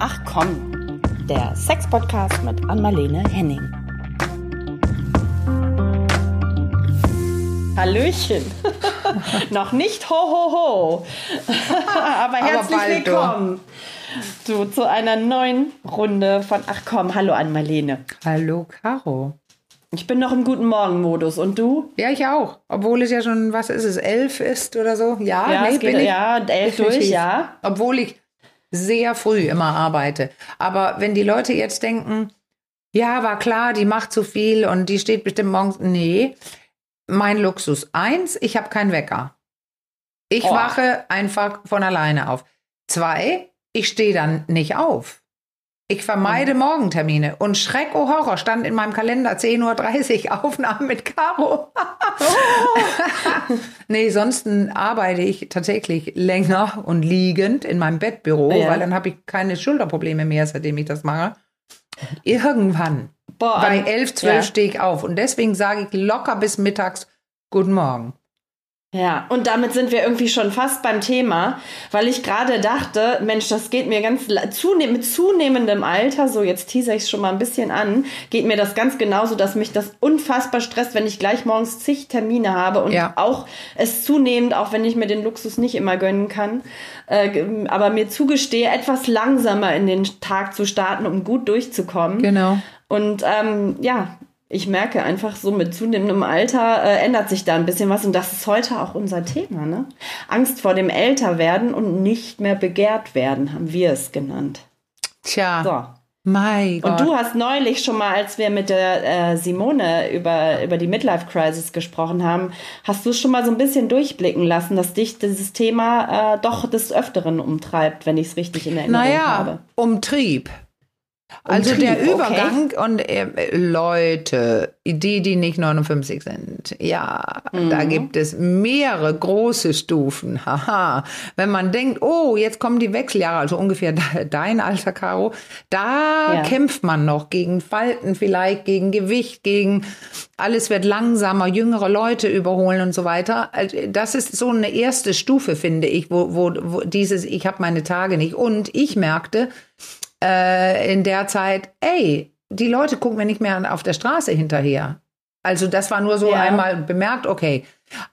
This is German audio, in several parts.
Ach komm, der Sex-Podcast mit Anmalene Henning. Hallöchen. Noch nicht ho ho ho. Aber herzlich du. willkommen du, zu einer neuen Runde von Ach komm, hallo Anmalene. Hallo, Caro. Ich bin noch im guten Morgen-Modus und du? Ja, ich auch. Obwohl es ja schon, was ist es, elf ist oder so? Ja, Ja, nee, bin ich. ja, elf durch, ja. Obwohl ich sehr früh immer arbeite. Aber wenn die Leute jetzt denken, ja, war klar, die macht zu viel und die steht bestimmt morgens. Nee, mein Luxus. Eins, ich habe keinen Wecker. Ich Oh. wache einfach von alleine auf. Zwei, ich stehe dann nicht auf. Ich vermeide Mhm. Morgentermine. Und Schreck, oh Horror, stand in meinem Kalender 10.30 Uhr Aufnahmen mit Caro. nee, sonst arbeite ich tatsächlich länger und liegend in meinem Bettbüro, Ja. weil dann habe ich keine Schulterprobleme mehr, seitdem ich das mache. Irgendwann, Boah, bei an- 11, 12 ja. stehe ich auf. Und deswegen sage ich locker bis mittags Guten Morgen. Ja, und damit sind wir irgendwie schon fast beim Thema, weil ich gerade dachte, Mensch, das geht mir ganz zunehm, mit zunehmendem Alter, so jetzt teaser ich schon mal ein bisschen an, geht mir das ganz genauso, dass mich das unfassbar stresst, wenn ich gleich morgens zig Termine habe und Ja. auch es zunehmend, auch wenn ich mir den Luxus nicht immer gönnen kann, äh, aber mir zugestehe, etwas langsamer in den Tag zu starten, um gut durchzukommen. Genau. Und ähm, ja, ich merke einfach so mit zunehmendem Alter äh, ändert sich da ein bisschen was und das ist heute auch unser Thema, ne? Angst vor dem Älterwerden und nicht mehr begehrt werden, haben wir es genannt. Tja, So. mein Gott. Und du hast neulich schon mal, als wir mit der äh, Simone über, über die Midlife Crisis gesprochen haben, hast du schon mal so ein bisschen durchblicken lassen, dass dich dieses Thema äh, doch des Öfteren umtreibt, wenn ich es richtig in Erinnerung naja, habe. Umtrieb. Also Umtrieb, der okay. Übergang und äh, Leute, die, die nicht 59 sind, ja, da Mhm. gibt es mehrere große Stufen. Haha. Wenn man denkt, oh, jetzt kommen die Wechseljahre, also ungefähr de- dein Alter, Caro, da Ja. kämpft man noch gegen Falten vielleicht, gegen Gewicht, gegen alles wird langsamer, jüngere Leute überholen und so weiter. Also, Das ist so eine erste Stufe, finde ich, wo, wo, wo dieses, ich habe meine Tage nicht. Und ich merkte, äh, in der Zeit, ey, die Leute gucken mir nicht mehr auf der Straße hinterher. Also das war nur so Ja. einmal bemerkt, okay.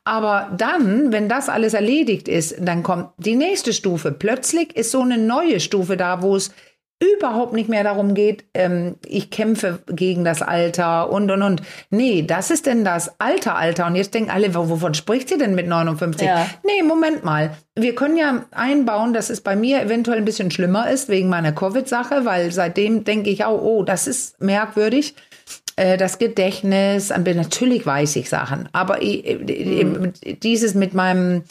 Aber dann, wenn das alles erledigt ist, dann kommt die nächste Stufe. Plötzlich ist so eine neue Stufe da, wo es überhaupt nicht mehr darum geht, ähm, ich kämpfe gegen das Alter und und und. Nee, das ist denn das Alter, Alter. Und jetzt denken alle, wo- wovon spricht sie denn mit 59? Ja. Nee, Moment mal. Wir können ja einbauen, dass es bei mir eventuell ein bisschen schlimmer ist wegen meiner Covid-Sache, weil seitdem denke ich auch, oh, das ist merkwürdig. Äh, Das Gedächtnis, natürlich weiß ich Sachen, aber ich- dieses mit meinem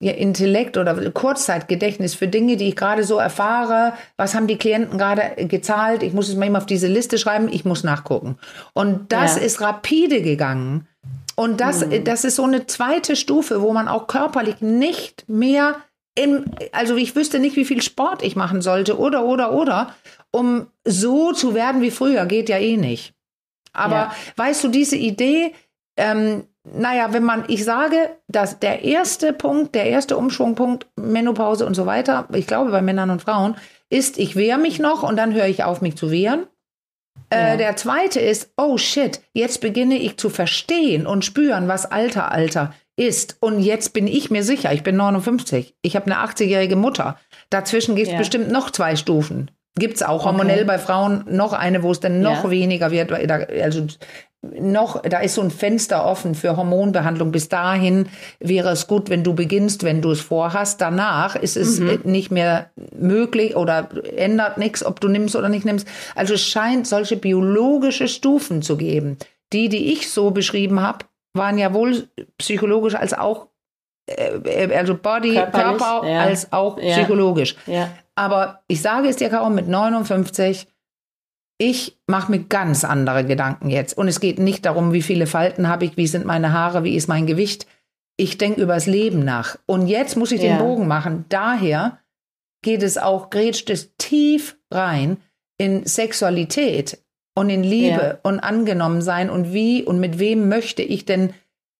ja, Intellekt oder Kurzzeitgedächtnis für Dinge, die ich gerade so erfahre, was haben die Klienten gerade gezahlt, ich muss es mal eben auf diese Liste schreiben, ich muss nachgucken. Und das Ja. ist rapide gegangen. Und das, das ist so eine zweite Stufe, wo man auch körperlich nicht mehr im, also ich wüsste nicht, wie viel Sport ich machen sollte oder, oder, oder, um so zu werden wie früher, geht ja eh nicht. Aber Ja. weißt du, diese Idee, ähm, naja, wenn man, ich sage, dass der erste Punkt, der erste Umschwungpunkt, Menopause und so weiter, ich glaube bei Männern und Frauen, ist, ich wehre mich noch und dann höre ich auf, mich zu wehren. Ja. Äh, der zweite ist, oh shit, jetzt beginne ich zu verstehen und spüren, was Alter, Alter ist. Und jetzt bin ich mir sicher, ich bin 59, ich habe eine 80-jährige Mutter. Dazwischen gibt es Ja. bestimmt noch zwei Stufen. Gibt es auch hormonell Okay. bei Frauen noch eine, wo es dann noch Ja. weniger wird. also noch, da ist so ein Fenster offen für Hormonbehandlung. Bis dahin wäre es gut, wenn du beginnst, wenn du es vorhast. Danach ist es Mhm. äh, nicht mehr möglich oder ändert nichts, ob du nimmst oder nicht nimmst. Also es scheint solche biologische Stufen zu geben. Die, die ich so beschrieben habe, waren ja wohl psychologisch als auch, äh, also Body, Körperlich, Körper, ja. als auch Ja. psychologisch. Ja. Aber ich sage es dir, Caro, mit 59, ich mache mir ganz andere Gedanken jetzt. Und es geht nicht darum, wie viele Falten habe ich, wie sind meine Haare, wie ist mein Gewicht. Ich denke übers Leben nach. Und jetzt muss ich Ja. den Bogen machen. Daher geht es auch, grätscht es tief rein in Sexualität und in Liebe Ja. und angenommen sein und wie und mit wem möchte ich denn,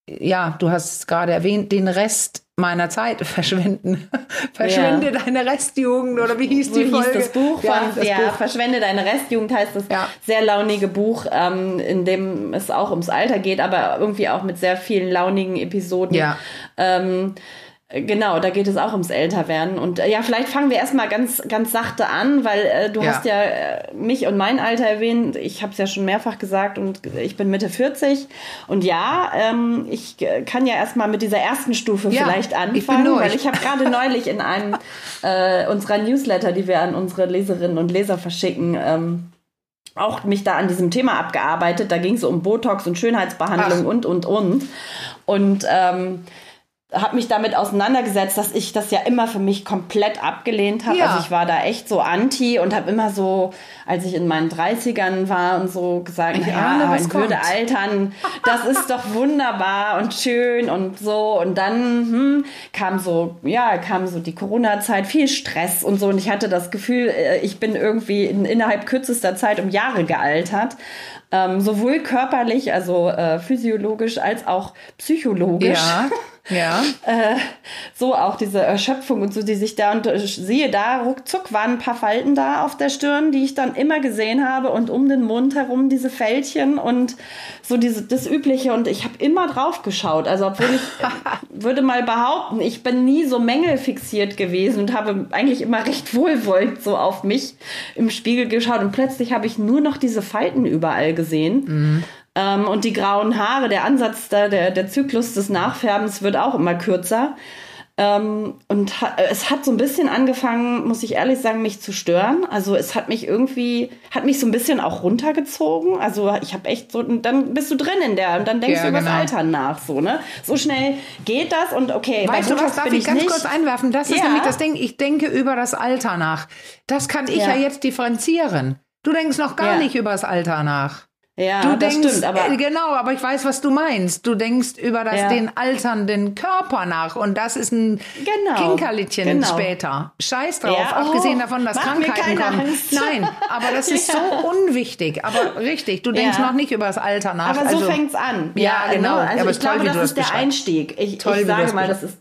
ja, du hast es gerade erwähnt, den Rest meiner Zeit verschwenden. Verschwende ja. deine Restjugend oder wie hieß die Folge? Hieß das Buch ja, von, das ja Buch. Verschwende deine Restjugend heißt das ja. sehr launige Buch, ähm, in dem es auch ums Alter geht, aber irgendwie auch mit sehr vielen launigen Episoden. Ja. Ähm, Genau, da geht es auch ums Älterwerden. Und äh, ja, vielleicht fangen wir erstmal ganz, ganz sachte an, weil äh, du ja. hast ja äh, mich und mein Alter erwähnt. Ich habe es ja schon mehrfach gesagt und ich bin Mitte 40. Und ja, ähm, ich äh, kann ja erstmal mit dieser ersten Stufe ja, vielleicht anfangen, ich weil ich habe gerade neulich in einem äh, unserer Newsletter, die wir an unsere Leserinnen und Leser verschicken, ähm, auch mich da an diesem Thema abgearbeitet. Da ging es um Botox und Schönheitsbehandlung Ach. und, und, und. Und ähm, habe mich damit auseinandergesetzt, dass ich das ja immer für mich komplett abgelehnt habe. Ja. Also ich war da echt so anti und habe immer so, als ich in meinen 30ern war und so gesagt, ja, in Würde altern, das ist doch wunderbar und schön und so. Und dann hm, kam so, ja, kam so die Corona-Zeit, viel Stress und so. Und ich hatte das Gefühl, äh, ich bin irgendwie in, innerhalb kürzester Zeit um Jahre gealtert. Ähm, sowohl körperlich, also äh, physiologisch, als auch psychologisch. Ja. Ja. äh, so auch diese Erschöpfung und so, die sich da und ich sehe da, ruckzuck waren ein paar Falten da auf der Stirn, die ich dann immer gesehen habe und um den Mund herum diese Fältchen und so diese, das Übliche und ich habe immer drauf geschaut. Also obwohl ich würde mal behaupten, ich bin nie so mängelfixiert gewesen und habe eigentlich immer recht wohlwollend so auf mich im Spiegel geschaut und plötzlich habe ich nur noch diese Falten überall gesehen. Mhm. Ähm, und die grauen Haare, der Ansatz, da, der, der Zyklus des Nachfärbens wird auch immer kürzer. Ähm, und ha es hat so ein bisschen angefangen, muss ich ehrlich sagen, mich zu stören. Also es hat mich irgendwie, hat mich so ein bisschen auch runtergezogen. Also ich habe echt so, dann bist du drin in der und dann denkst ja, du über genau. das Altern nach. So, ne? so schnell geht das und okay. Weißt du was, darf ich ganz nicht. kurz einwerfen? Das ist ja. nämlich das Ding, ich denke über das Alter nach. Das kann ich ja, ja jetzt differenzieren. Du denkst noch gar nicht über das Alter nach. Ja, du das denkst, stimmt, aber äh, genau, aber ich weiß, was du meinst. Du denkst über das ja. den alternden Körper nach und das ist ein genau, Kinkerlittchen genau. später. Scheiß drauf, ja, oh, abgesehen davon, dass Krankheiten kommen. Angst. Nein, aber das ist ja. so unwichtig. Aber richtig, du denkst noch nicht über das Alter nach. Aber so also, fängt's an. Ja, genau. Ne? Also aber ich glaube, das ist der Einstieg. Ich, toll, ich sage mal, das ist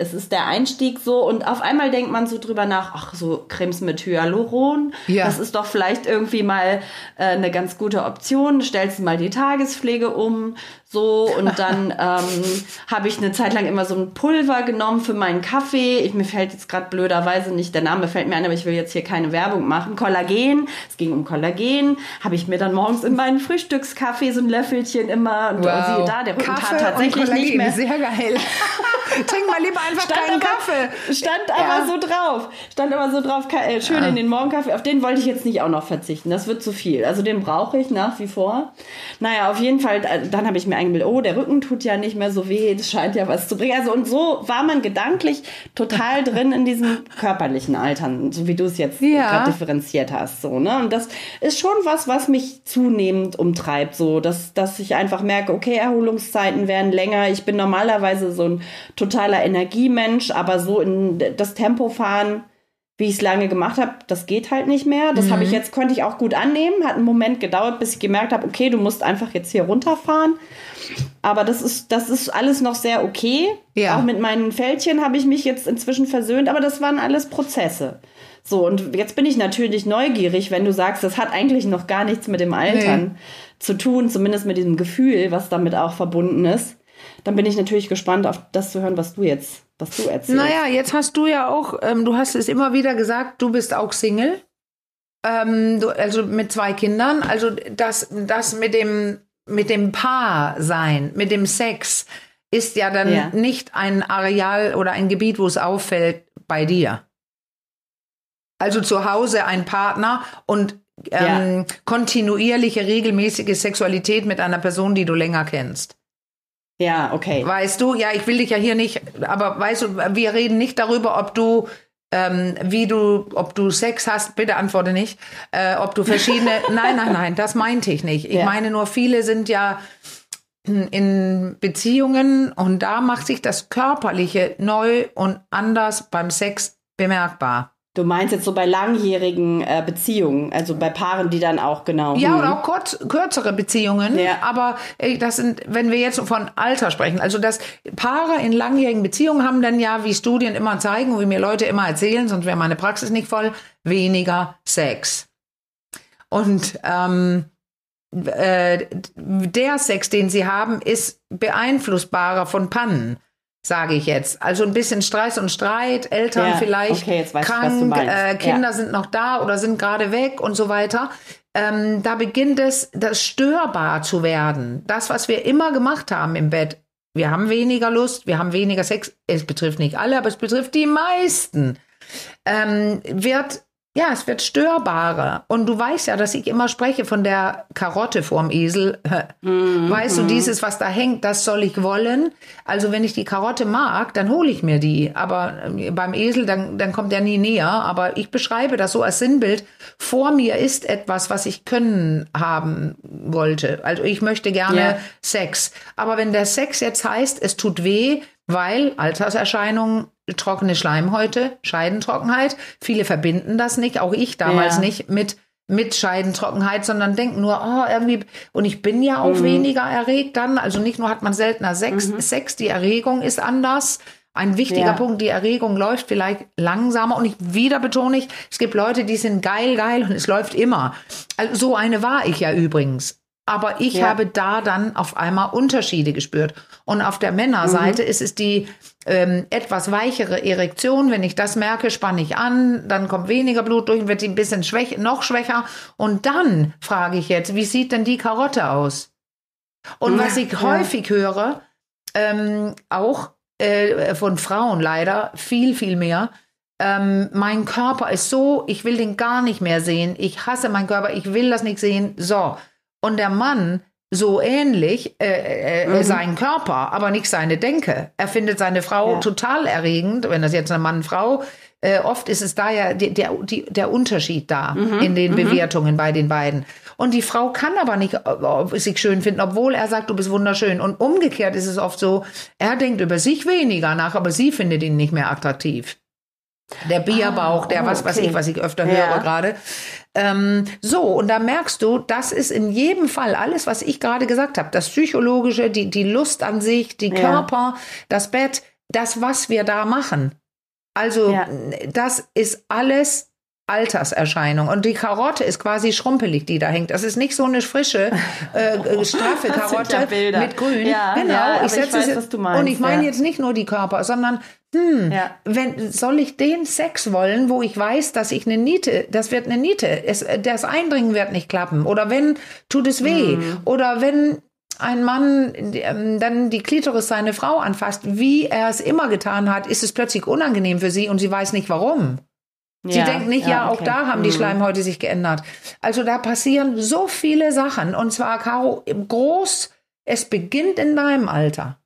es ist der Einstieg so und auf einmal denkt man so drüber nach, ach so Cremes mit Hyaluron, ja. das ist doch vielleicht irgendwie mal äh, eine ganz gute Option. Stellst du mal die Tagespflege um, so, und dann ähm, habe ich eine Zeit lang immer so ein Pulver genommen für meinen Kaffee. Ich, mir fällt jetzt gerade blöderweise nicht, der Name fällt mir ein, aber ich will jetzt hier keine Werbung machen. Kollagen, es ging um Kollagen, habe ich mir dann morgens in meinen Frühstückskaffee so ein Löffelchen immer und wow. siehe da, der Rücken tat tatsächlich nicht mehr. Sehr geil. Trink mal lieber einfach stand keinen aber, Kaffee. Stand aber so drauf. Stand aber so drauf, äh, schön ja. in den Morgenkaffee. Auf den wollte ich jetzt nicht auch noch verzichten. Das wird zu viel. Also den brauche ich nach wie vor. Naja, auf jeden Fall, äh, dann habe ich mir eingebildet, oh, der Rücken tut ja nicht mehr so weh, das scheint ja was zu bringen. Also und so war man gedanklich total drin in diesem körperlichen Altern, so wie du es jetzt ja. gerade differenziert hast. So, ne? Und das ist schon was, was mich zunehmend umtreibt, so dass, dass ich einfach merke, okay, Erholungszeiten werden länger. Ich bin normalerweise so ein totaler Energiemensch, aber so in das Tempo fahren wie ich es lange gemacht habe, das geht halt nicht mehr. Das mhm. habe ich jetzt, konnte ich auch gut annehmen. Hat einen Moment gedauert, bis ich gemerkt habe, okay, du musst einfach jetzt hier runterfahren. Aber das ist, das ist alles noch sehr okay. Ja. Auch mit meinen Fältchen habe ich mich jetzt inzwischen versöhnt, aber das waren alles Prozesse. So, und jetzt bin ich natürlich neugierig, wenn du sagst, das hat eigentlich noch gar nichts mit dem Altern nee. zu tun, zumindest mit diesem Gefühl, was damit auch verbunden ist. Dann bin ich natürlich gespannt auf das zu hören, was du jetzt was du erzählst. Naja, jetzt hast du ja auch, ähm, du hast es immer wieder gesagt, du bist auch Single. Ähm, du, also mit zwei Kindern. Also das, das mit dem, mit dem Paar sein, mit dem Sex, ist ja dann ja. nicht ein Areal oder ein Gebiet, wo es auffällt bei dir. Also zu Hause ein Partner und ähm, ja. kontinuierliche, regelmäßige Sexualität mit einer Person, die du länger kennst. Ja, okay. Weißt du, ja, ich will dich ja hier nicht, aber weißt du, wir reden nicht darüber, ob du, ähm, wie du, ob du Sex hast, bitte antworte nicht, äh, ob du verschiedene, nein, nein, nein, das meinte ich nicht. Ich ja. meine nur, viele sind ja in Beziehungen und da macht sich das Körperliche neu und anders beim Sex bemerkbar. Du meinst jetzt so bei langjährigen äh, Beziehungen, also bei Paaren, die dann auch genau. Ja, hm. oder auch kurz, kürzere Beziehungen. Ja. Aber ey, das sind, wenn wir jetzt von Alter sprechen, also dass Paare in langjährigen Beziehungen haben dann ja, wie Studien immer zeigen und wie mir Leute immer erzählen, sonst wäre meine Praxis nicht voll, weniger Sex. Und ähm, äh, der Sex, den sie haben, ist beeinflussbarer von Pannen sage ich jetzt. Also ein bisschen Stress und Streit, Eltern ja, vielleicht okay, krank, ich, äh, Kinder ja. sind noch da oder sind gerade weg und so weiter. Ähm, da beginnt es, das störbar zu werden. Das, was wir immer gemacht haben im Bett. Wir haben weniger Lust, wir haben weniger Sex. Es betrifft nicht alle, aber es betrifft die meisten. Ähm, wird ja, es wird störbarer. Und du weißt ja, dass ich immer spreche von der Karotte vorm Esel. Mhm. Weißt du, dieses, was da hängt, das soll ich wollen. Also wenn ich die Karotte mag, dann hole ich mir die. Aber äh, beim Esel, dann, dann kommt der nie näher. Aber ich beschreibe das so als Sinnbild. Vor mir ist etwas, was ich können haben wollte. Also ich möchte gerne yeah. Sex. Aber wenn der Sex jetzt heißt, es tut weh, weil Alterserscheinungen trockene Schleimhäute, Scheidentrockenheit. Viele verbinden das nicht, auch ich damals ja. nicht, mit mit Scheidentrockenheit, sondern denken nur, oh, irgendwie, und ich bin ja auch mhm. weniger erregt dann. Also nicht nur hat man seltener Sex, mhm. Sex, die Erregung ist anders. Ein wichtiger ja. Punkt, die Erregung läuft vielleicht langsamer. Und ich wieder betone ich, es gibt Leute, die sind geil, geil und es läuft immer. Also so eine war ich ja übrigens. Aber ich ja. habe da dann auf einmal Unterschiede gespürt. Und auf der Männerseite mhm. ist es die ähm, etwas weichere Erektion. Wenn ich das merke, spanne ich an, dann kommt weniger Blut durch, wird die ein bisschen schwäch, noch schwächer. Und dann frage ich jetzt, wie sieht denn die Karotte aus? Und ja, was ich ja. häufig höre, ähm, auch äh, von Frauen leider, viel, viel mehr, ähm, mein Körper ist so, ich will den gar nicht mehr sehen. Ich hasse meinen Körper, ich will das nicht sehen. So, und der Mann so ähnlich äh, äh, mhm. seinen Körper, aber nicht seine Denke. Er findet seine Frau ja. total erregend, wenn das jetzt eine Mann-Frau äh, oft ist es da ja die, der, die, der Unterschied da mhm. in den mhm. Bewertungen bei den beiden. Und die Frau kann aber nicht äh, sich schön finden, obwohl er sagt, du bist wunderschön. Und umgekehrt ist es oft so, er denkt über sich weniger nach, aber sie findet ihn nicht mehr attraktiv. Der Bierbauch, ah, der was okay. weiß ich, was ich öfter ja. höre gerade. Ähm, so, und da merkst du, das ist in jedem Fall alles, was ich gerade gesagt habe. Das Psychologische, die, die Lust an sich, die ja. Körper, das Bett, das, was wir da machen. Also, ja. das ist alles Alterserscheinung. Und die Karotte ist quasi schrumpelig, die da hängt. Das ist nicht so eine frische, äh, äh straffe Karotte ja mit Grün. Ja, genau. Ja, ich, setze ich weiß, du meinst. Und ich meine jetzt nicht nur die Körper, sondern hm, wenn, soll ich den Sex wollen, wo ich weiß, dass ich eine Niete, das wird eine Niete, es, das Eindringen wird nicht klappen. Oder wenn, tut es weh. Mhm. Oder wenn ein Mann ähm, dann die Klitoris seine Frau anfasst, wie er es immer getan hat, ist es plötzlich unangenehm für sie und sie weiß nicht warum. Sie ja, denkt nicht, ja, ja okay. auch da haben die mhm. Schleimhäute sich geändert. Also da passieren so viele Sachen. Und zwar, Caro, groß, es beginnt in deinem Alter.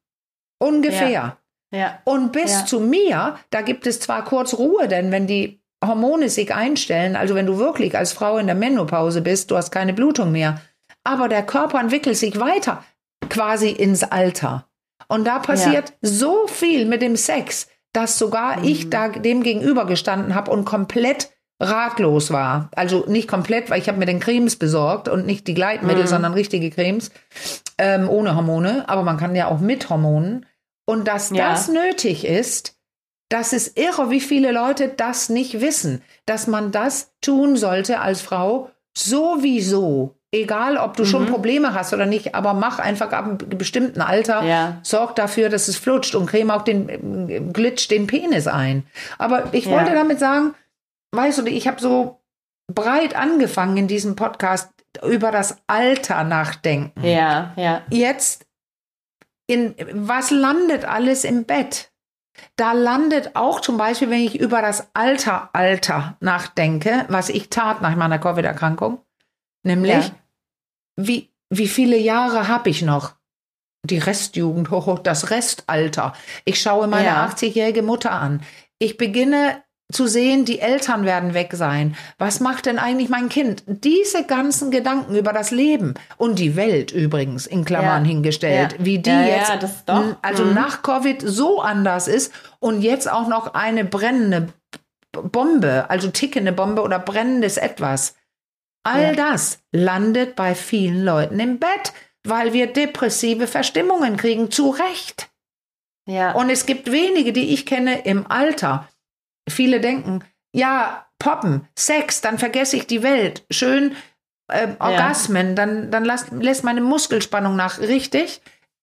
Ungefähr. Ja. Ja. Und bis zu mir, da gibt es zwar kurz Ruhe, denn wenn die Hormone sich einstellen, also wenn du wirklich als Frau in der Menopause bist, du hast keine Blutung mehr, aber der Körper entwickelt sich weiter, quasi ins Alter. Und da passiert so viel mit dem Sex, dass sogar mhm. ich da dem gegenüber gestanden habe und komplett ratlos war. Also nicht komplett, weil ich habe mir den Cremes besorgt und nicht die Gleitmittel, mhm. sondern richtige Cremes ähm, ohne Hormone. Aber man kann ja auch mit Hormonen. Und dass ja. das nötig ist, das ist irre, wie viele Leute das nicht wissen, dass man das tun sollte als Frau sowieso. Egal, ob du mhm. schon Probleme hast oder nicht, aber mach einfach ab einem bestimmten Alter, ja. sorg dafür, dass es flutscht und creme auch den Glitch den Penis ein. Aber ich ja. wollte damit sagen, weißt du, ich habe so breit angefangen in diesem Podcast über das Alter nachdenken. Ja, ja. Jetzt in was landet alles im Bett? Da landet auch zum Beispiel, wenn ich über das Alter, Alter nachdenke, was ich tat nach meiner Covid-Erkrankung, nämlich, ja. Wie, wie viele Jahre habe ich noch? Die Restjugend, hoch, das Restalter. Ich schaue meine ja. 80-jährige Mutter an. Ich beginne zu sehen, die Eltern werden weg sein. Was macht denn eigentlich mein Kind? Diese ganzen Gedanken über das Leben und die Welt übrigens in Klammern ja. hingestellt, ja. wie die ja, jetzt also mhm. nach Covid so anders ist und jetzt auch noch eine brennende Bombe, also tickende Bombe oder brennendes etwas. All ja. das landet bei vielen Leuten im Bett, weil wir depressive Verstimmungen kriegen, zu Recht. Ja. Und es gibt wenige, die ich kenne im Alter. Viele denken, ja, Poppen, Sex, dann vergesse ich die Welt. Schön äh, Orgasmen, ja. dann, dann lässt, lässt meine Muskelspannung nach. Richtig?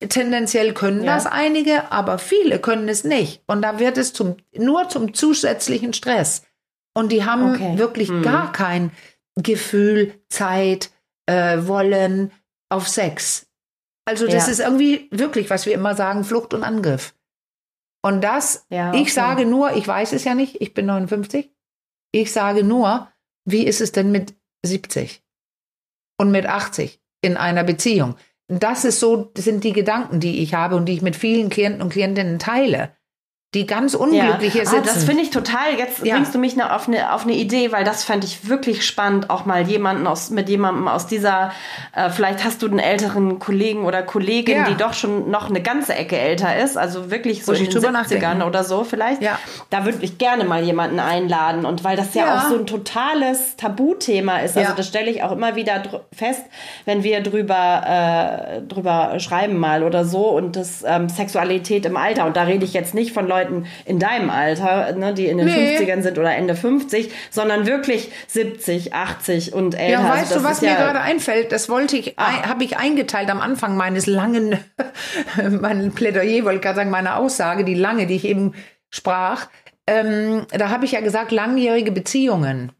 Tendenziell können ja. das einige, aber viele können es nicht. Und da wird es zum, nur zum zusätzlichen Stress. Und die haben okay. wirklich mhm. gar kein Gefühl, Zeit, äh, Wollen auf Sex. Also das ja. ist irgendwie wirklich, was wir immer sagen, Flucht und Angriff. Und das, ja, okay. ich sage nur, ich weiß es ja nicht, ich bin 59, ich sage nur, wie ist es denn mit 70 und mit 80 in einer Beziehung? Das ist so, das sind die Gedanken, die ich habe und die ich mit vielen Klienten und Klientinnen teile die ganz unglücklich ja. sitzen. Ah, das finde ich total. Jetzt ja. bringst du mich auf eine, auf eine Idee, weil das fand ich wirklich spannend, auch mal jemanden aus, mit jemandem aus dieser, äh, vielleicht hast du einen älteren Kollegen oder Kollegin, ja. die doch schon noch eine ganze Ecke älter ist, also wirklich so Muss in den 70ern nachdenken. oder so vielleicht. Ja. Da würde ich gerne mal jemanden einladen und weil das ja, ja. auch so ein totales Tabuthema ist, also das stelle ich auch immer wieder fest, wenn wir drüber, äh, drüber schreiben mal oder so und das ähm, Sexualität im Alter und da rede ich jetzt nicht von Leuten, Leuten in deinem Alter, ne, die in den nee. 50ern sind oder Ende 50, sondern wirklich 70, 80 und älter. Ja, weißt also du, was mir ja gerade einfällt? Das wollte ich, ah. habe ich eingeteilt am Anfang meines langen, mein Plädoyer, wollte gerade sagen, meine Aussage, die lange, die ich eben sprach. Ähm, da habe ich ja gesagt, langjährige Beziehungen.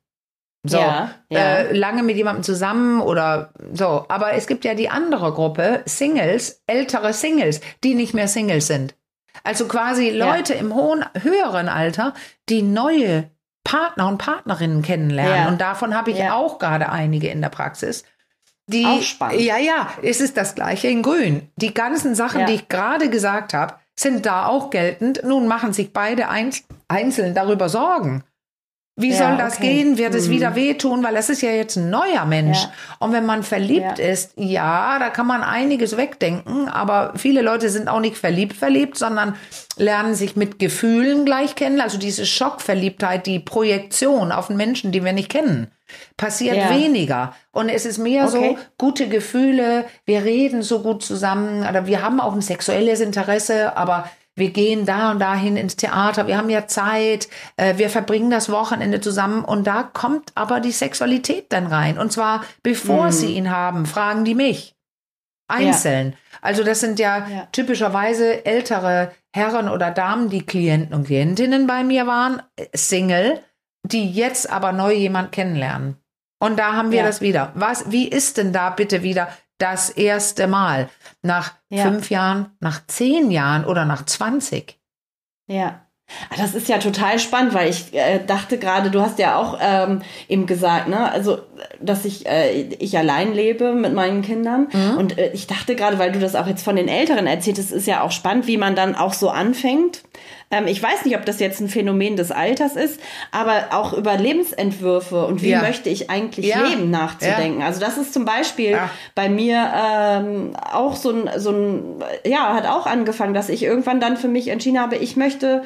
So, ja, ja. Äh, lange mit jemandem zusammen oder so. Aber es gibt ja die andere Gruppe, Singles, ältere Singles, die nicht mehr Singles sind. Also quasi Leute ja. im hohen, höheren Alter, die neue Partner und Partnerinnen kennenlernen. Ja. Und davon habe ich ja. auch gerade einige in der Praxis. Die, auch spannend. Ja, ja, es ist das gleiche in Grün. Die ganzen Sachen, die ich gerade gesagt habe, sind da auch geltend. Nun machen sich beide einzeln darüber Sorgen. Wie ja, soll das okay. gehen? Wird es mhm. wieder wehtun? Weil das ist ja jetzt ein neuer Mensch. Ja. Und wenn man verliebt ja. ist, ja, da kann man einiges wegdenken, aber viele Leute sind auch nicht verliebt verliebt, sondern lernen sich mit Gefühlen gleich kennen. Also diese Schockverliebtheit, die Projektion auf einen Menschen, den wir nicht kennen, passiert weniger. Und es ist mehr okay. so gute Gefühle, wir reden so gut zusammen, oder wir haben auch ein sexuelles Interesse, aber wir gehen da und dahin ins Theater, wir haben ja Zeit, äh, wir verbringen das Wochenende zusammen und da kommt aber die Sexualität dann rein. Und zwar bevor mhm. sie ihn haben, fragen die mich. Einzeln. Ja. Also das sind ja, ja, typischerweise ältere Herren oder Damen, die Klienten und Klientinnen bei mir waren, äh, Single, die jetzt aber neu jemand kennenlernen. Und da haben wir ja. das wieder. Was, wie ist denn da bitte wieder das erste Mal. Nach ja. fünf Jahren, nach zehn Jahren oder nach 20. Ja. Ah, das ist ja total spannend, weil ich äh, dachte gerade, du hast ja auch ähm, eben gesagt, ne, also dass ich äh, ich allein lebe mit meinen Kindern mhm. und äh, ich dachte gerade, weil du das auch jetzt von den Älteren erzähltest, ist ja auch spannend, wie man dann auch so anfängt ähm, ich weiß nicht, ob das jetzt ein Phänomen des Alters ist, aber auch über Lebensentwürfe und wie ja. möchte ich eigentlich ja. leben nachzudenken. Ja. Also das ist zum Beispiel bei mir ähm, auch so ein, so ein, ja, hat auch angefangen, dass ich irgendwann dann für mich entschieden habe, ich möchte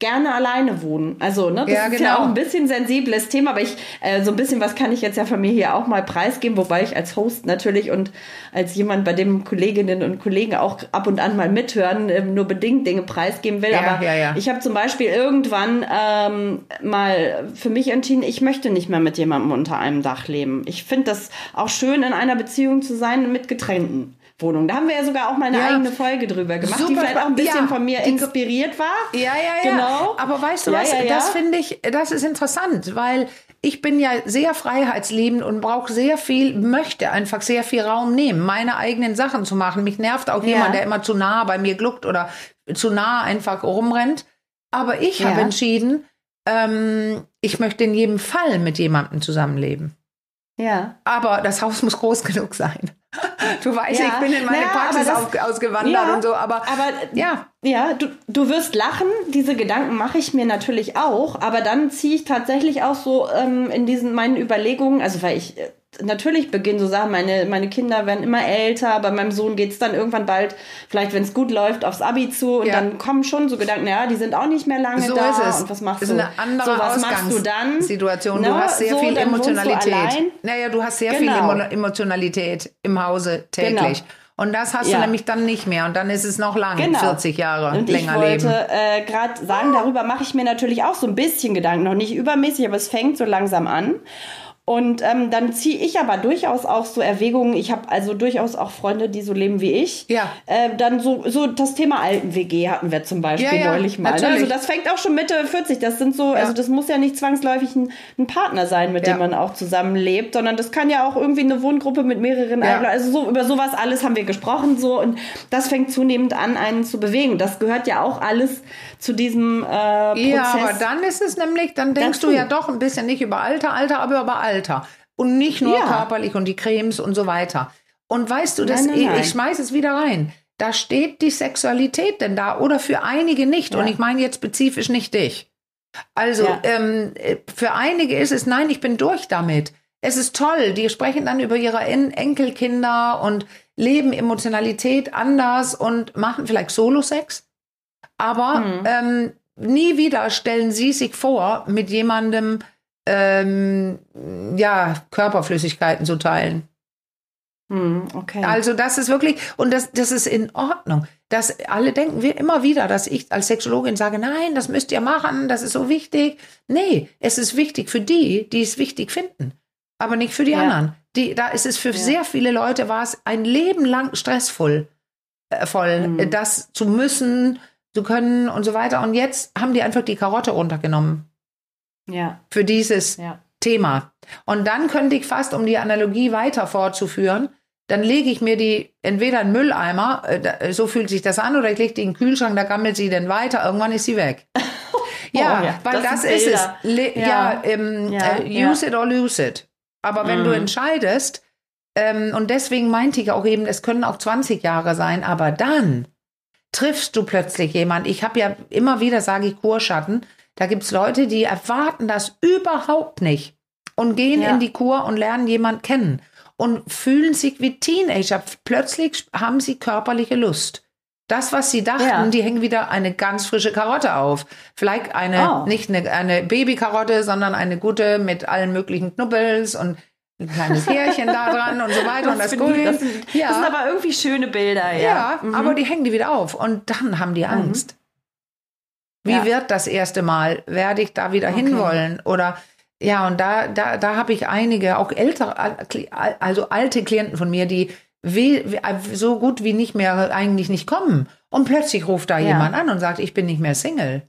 gerne alleine wohnen. Also, ne, das ja, ist ja genau. auch ein bisschen sensibles Thema, aber ich, äh, so ein bisschen was kann ich jetzt ja von mir hier auch mal preisgeben, wobei ich als Host natürlich und als jemand, bei dem Kolleginnen und Kollegen auch ab und an mal mithören, äh, nur bedingt Dinge preisgeben will. Ja, aber ja, ich habe zum Beispiel irgendwann ähm, mal für mich entschieden, ich möchte nicht mehr mit jemandem unter einem Dach leben. Ich finde das auch schön, in einer Beziehung zu sein mit Getränken. Wohnung. Da haben wir ja sogar auch mal eine ja. eigene Folge drüber gemacht, Super, die vielleicht auch ein bisschen ja, von mir inspiriert war. Ja, ja, ja. Genau. Aber weißt du ja, was? Das finde ich, das ist interessant, weil ich bin ja sehr freiheitsliebend und brauche sehr viel, möchte einfach sehr viel Raum nehmen, meine eigenen Sachen zu machen. Mich nervt auch jemand, der immer zu nah bei mir gluckt oder zu nah einfach rumrennt. Aber ich habe entschieden, ähm, ich möchte in jedem Fall mit jemandem zusammenleben. Ja. Aber das Haus muss groß genug sein. Du weißt, ja. ich bin in meine naja, Praxis das, ausgewandert ja, und so, aber, aber ja. Ja, du, du wirst lachen, diese Gedanken mache ich mir natürlich auch, aber dann ziehe ich tatsächlich auch so ähm, in diesen meinen Überlegungen, also weil ich äh, natürlich beginnen so Sachen, meine, meine Kinder werden immer älter, bei meinem Sohn geht's dann irgendwann bald, vielleicht wenn es gut läuft, aufs Abi zu und Ja. dann kommen schon so Gedanken, ja, die sind auch nicht mehr lange So da ist es. und was machst ist du? eine andere so, was machst du dann? Situation. Du Ne? hast sehr so, viel du Emotionalität. allein. Naja, du hast sehr Genau. viel Emo Emotionalität im Hause täglich. Genau. Und das hast Ja. du nämlich dann nicht mehr. Und dann ist es noch lang, Genau. 40 Jahre Und ich länger wollte leben. äh, gerade sagen, darüber mache ich mir natürlich auch so ein bisschen Gedanken, noch nicht übermäßig, aber es fängt so langsam an. Und ähm, dann ziehe ich aber durchaus auch so Erwägungen. Ich habe also durchaus auch Freunde, die so leben wie ich. Ja. Äh, dann so, so das Thema Alten-WG hatten wir zum Beispiel Ja, ja, neulich mal. ne? natürlich. Also das fängt auch schon Mitte 40. Das sind so, also das muss ja nicht zwangsläufig ein, ein Partner sein, mit Ja. dem man auch zusammenlebt, sondern das kann ja auch irgendwie eine Wohngruppe mit mehreren Ja. Alten- Also so über sowas alles haben wir gesprochen so und das fängt zunehmend an, einen zu bewegen. Das gehört ja auch alles zu diesem äh, Prozess. Ja, aber dann ist es nämlich, dann denkst du ja doch ein bisschen nicht über Alter, Alter, aber über Alter. Und nicht nur Ja. körperlich und die Cremes und so weiter. Und weißt du, das, Nein, nein, ich, nein. ich schmeiß es wieder rein. Da steht die Sexualität denn da oder für einige nicht. Und Ja. ich meine jetzt spezifisch nicht dich. Also Ja. ähm, äh, für einige ist es, nein, ich bin durch damit. Es ist toll. Die sprechen dann über ihre En Enkelkinder und leben Emotionalität anders und machen vielleicht Solo-Sex. Aber Mhm. ähm, nie wieder stellen sie sich vor, mit jemandem ähm, ja, Körperflüssigkeiten zu teilen. Hm, okay. Also das ist wirklich, und das, das ist in Ordnung. Das, alle denken wir immer wieder, dass ich als Sexologin sage, nein, das müsst ihr machen, das ist so wichtig. Nee, es ist wichtig für die, die es wichtig finden, aber nicht für die Ja. anderen. Die, da ist es für sehr viele Leute, war es ein Leben lang stressvoll, äh, voll, äh, das zu müssen, zu können und so weiter. Und jetzt haben die einfach die Karotte runtergenommen ja, für dieses ja. Thema. Und dann könnte ich fast, um die Analogie weiter fortzuführen, dann lege ich mir die entweder in Mülleimer, äh, da- so fühlt sich das an, oder ich lege die in den Kühlschrank, da gammelt sie dann weiter, irgendwann ist sie weg. ja, Oh ja, weil das das, ist es. Le ja, Ja. ähm, äh, use it or lose it. Aber wenn du Mhm. entscheidest, ähm, und deswegen meinte ich auch eben, es können auch 20 Jahre sein, aber dann triffst du plötzlich jemand. Ich habe ja immer wieder, sage ich, Kurschatten. Da gibt's Leute, die erwarten das überhaupt nicht und gehen Ja. in die Kur und lernen jemand kennen und fühlen sich wie Teenager. Plötzlich haben sie körperliche Lust. Das, was sie dachten, Ja. die hängen wieder eine ganz frische Karotte auf. Vielleicht eine, Oh. nicht eine, eine Babykarotte, sondern eine gute mit allen möglichen Knubbels und ein kleines Härchen da dran und so weiter und das finde ich- Grün. Das sind, ja. das sind aber irgendwie schöne Bilder, ja. Ja, Mhm. aber die hängen die wieder auf und dann haben die Angst. Wie Ja. wird das erste Mal? Werde ich da wieder Okay. hinwollen? Oder ja, und da, da, da habe ich einige, auch ältere, also alte Klienten von mir, die we- we- so gut wie nicht mehr eigentlich nicht kommen. Und plötzlich ruft da Ja. jemand an und sagt, ich bin nicht mehr Single.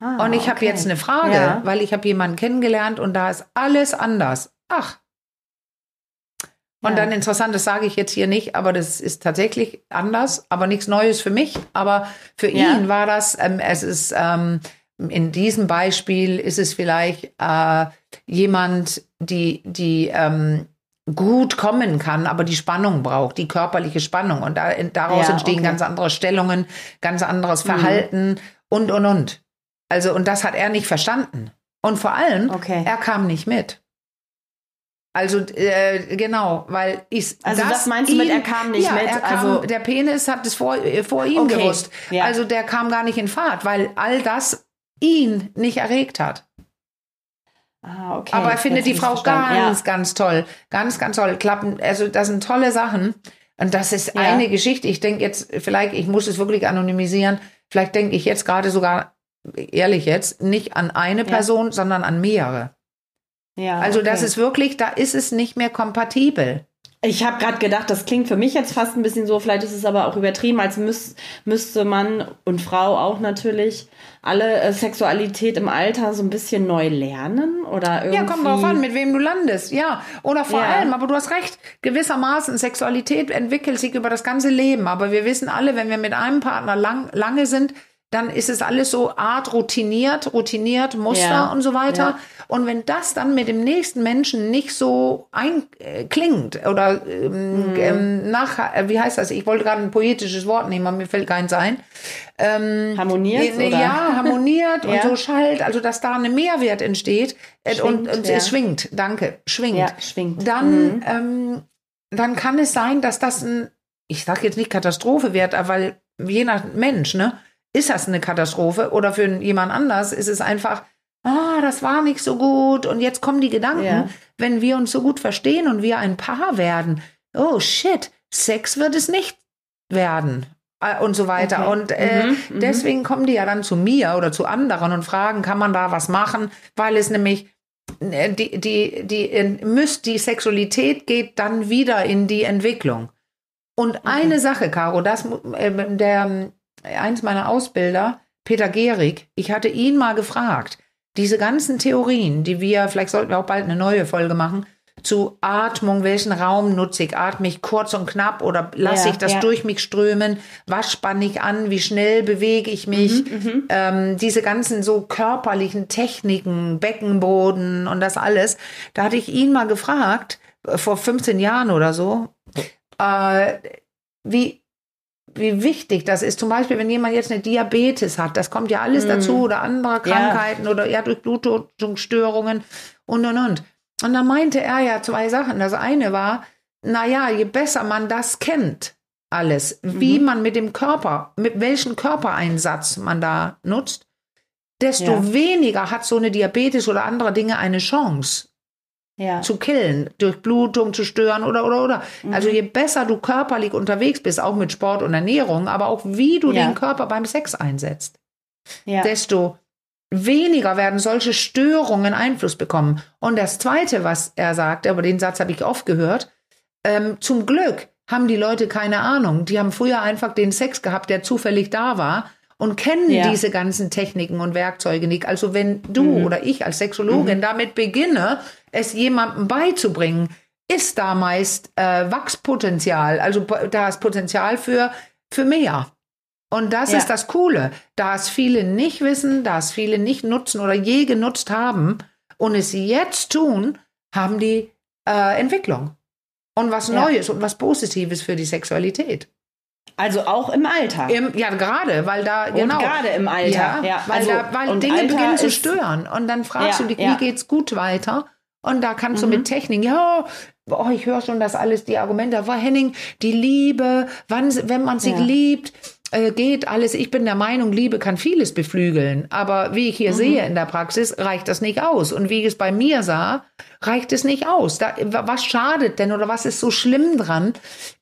Ah, Und ich habe okay. jetzt eine Frage, Ja. weil ich habe jemanden kennengelernt und da ist alles anders. Ach. Und Ja. dann interessant, das sage ich jetzt hier nicht, aber das ist tatsächlich anders, aber nichts Neues für mich. Aber für Ja. ihn war das, ähm, es ist ähm, in diesem Beispiel ist es vielleicht äh, jemand, die, die ähm, gut kommen kann, aber die Spannung braucht, die körperliche Spannung. Und da, daraus Ja, entstehen okay. Mhm. ganz andere Stellungen, ganz anderes Verhalten und, und, und. Also, und das hat er nicht verstanden. Und vor allem, Okay. er kam nicht mit. Also, äh, genau, weil ich. Also was meinst du mit, er kam nicht ja, mit? Er kam, Also- der Penis hat es vor, äh, vor ihm Okay, gewusst. ja. Also, der kam gar nicht in Fahrt, weil all das ihn nicht erregt hat. Ah, okay. Aber er findet die Frau verstanden. ganz, ganz toll. Ganz, ganz toll. Klappen, also das sind tolle Sachen. Und das ist Ja. eine Geschichte. Ich denke jetzt, vielleicht, ich muss es wirklich anonymisieren. Vielleicht denke ich jetzt gerade sogar, ehrlich jetzt, nicht an eine Person, sondern an mehrere. Ja, Also das okay. ist wirklich, da ist es nicht mehr kompatibel. Ich habe gerade gedacht, das klingt für mich jetzt fast ein bisschen so, vielleicht ist es aber auch übertrieben, als müß, müsste Mann und Frau auch natürlich alle äh, Sexualität im Alter so ein bisschen neu lernen oder irgendwie. Ja, kommt drauf an, mit wem du landest. Ja, oder vor Ja. allem, aber du hast recht, gewissermaßen Sexualität entwickelt sich über das ganze Leben. Aber wir wissen alle, wenn wir mit einem Partner lang, lange sind, dann ist es alles so Art routiniert, routiniert, Muster Ja, und so weiter. ja. Und wenn das dann mit dem nächsten Menschen nicht so einklingt oder ähm, Mhm. ähm, nach, äh, wie heißt das? Ich wollte gerade ein poetisches Wort nehmen, aber mir fällt keins ein. Harmoniert Nee, oder? Ja, harmoniert und Ja. so schallt, also dass da ein Mehrwert entsteht äh, und, Schwingt, und ja. es schwingt, danke, schwingt. Ja, schwingt. Mhm. Dann, ähm, dann kann es sein, dass das ein, ich sage jetzt nicht Katastrophe wird, aber weil je nach Mensch, ne, ist das eine Katastrophe oder für jemand anders ist es einfach, ah, das war nicht so gut und jetzt kommen die Gedanken, Ja. wenn wir uns so gut verstehen und wir ein Paar werden, oh shit, Sex wird es nicht werden äh, und so weiter. Okay. Und äh, Mhm, mhm. deswegen kommen die ja dann zu mir oder zu anderen und fragen, kann man da was machen? Weil es nämlich äh, die, die, die, müsst, die Sexualität geht dann wieder in die Entwicklung. Und eine Sache, Caro, das, äh, der, eins meiner Ausbilder, Peter Gehrig, ich hatte ihn mal gefragt, diese ganzen Theorien, die wir, vielleicht sollten wir auch bald eine neue Folge machen, zu Atmung, welchen Raum nutze ich? Atme ich kurz und knapp oder lasse Ja, ich das ja. durch mich strömen? Was spanne ich an? Wie schnell bewege ich mich? Mhm, ähm, diese ganzen so körperlichen Techniken, Beckenboden und das alles. Da hatte ich ihn mal gefragt, äh, vor 15 Jahren oder so, äh, wie, wie wichtig das ist. Zum Beispiel, wenn jemand jetzt eine Diabetes hat, das kommt ja alles dazu oder andere. Ja. Krankheiten oder ja durch Blutdruckstörungen und und und. Und da meinte er ja zwei Sachen. Das eine war, naja, je besser man das kennt, alles, wie Mhm. man mit dem Körper, mit welchem Körpereinsatz man da nutzt, desto Ja. weniger hat so eine Diabetes oder andere Dinge eine Chance Ja. zu killen, durch Blutung zu stören oder oder oder. Mhm. Also je besser du körperlich unterwegs bist, auch mit Sport und Ernährung, aber auch wie du Ja. den Körper beim Sex einsetzt, ja. desto weniger werden solche Störungen Einfluss bekommen. Und das Zweite, was er sagte, aber den Satz habe ich oft gehört, ähm, zum Glück haben die Leute keine Ahnung. Die haben früher einfach den Sex gehabt, der zufällig da war und kennen Ja. diese ganzen Techniken und Werkzeuge nicht. Also wenn du Mhm. oder ich als Sexologin damit beginne, es jemandem beizubringen, ist da meist äh, Wachspotenzial. Also da ist Potenzial für, für mehr. Und das Ja. ist das Coole. Da es viele nicht wissen, da es viele nicht nutzen oder je genutzt haben und es jetzt tun, haben die äh, Entwicklung. Und was Ja. Neues und was Positives für die Sexualität. Also auch im Alter. Im, ja, gerade, weil da, und genau. gerade im Alter. Ja, Ja, weil, also, da, weil Dinge Alter beginnen zu stören. Und dann fragst Ja, du dich, wie geht's gut weiter? Und da kannst du Mhm. mit Technik, ja, oh, ich höre schon das alles, die Argumente, war Henning, die Liebe, wann, wenn man sich liebt, äh, geht alles. Ich bin der Meinung, Liebe kann vieles beflügeln. Aber wie ich hier Mhm. sehe in der Praxis, reicht das nicht aus. Und wie ich es bei mir sah, reicht es nicht aus. Da, was schadet denn oder was ist so schlimm dran,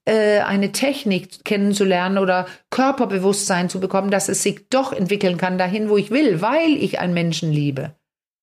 äh, eine Technik kennenzulernen oder Körperbewusstsein zu bekommen, dass es sich doch entwickeln kann dahin, wo ich will, weil ich einen Menschen liebe.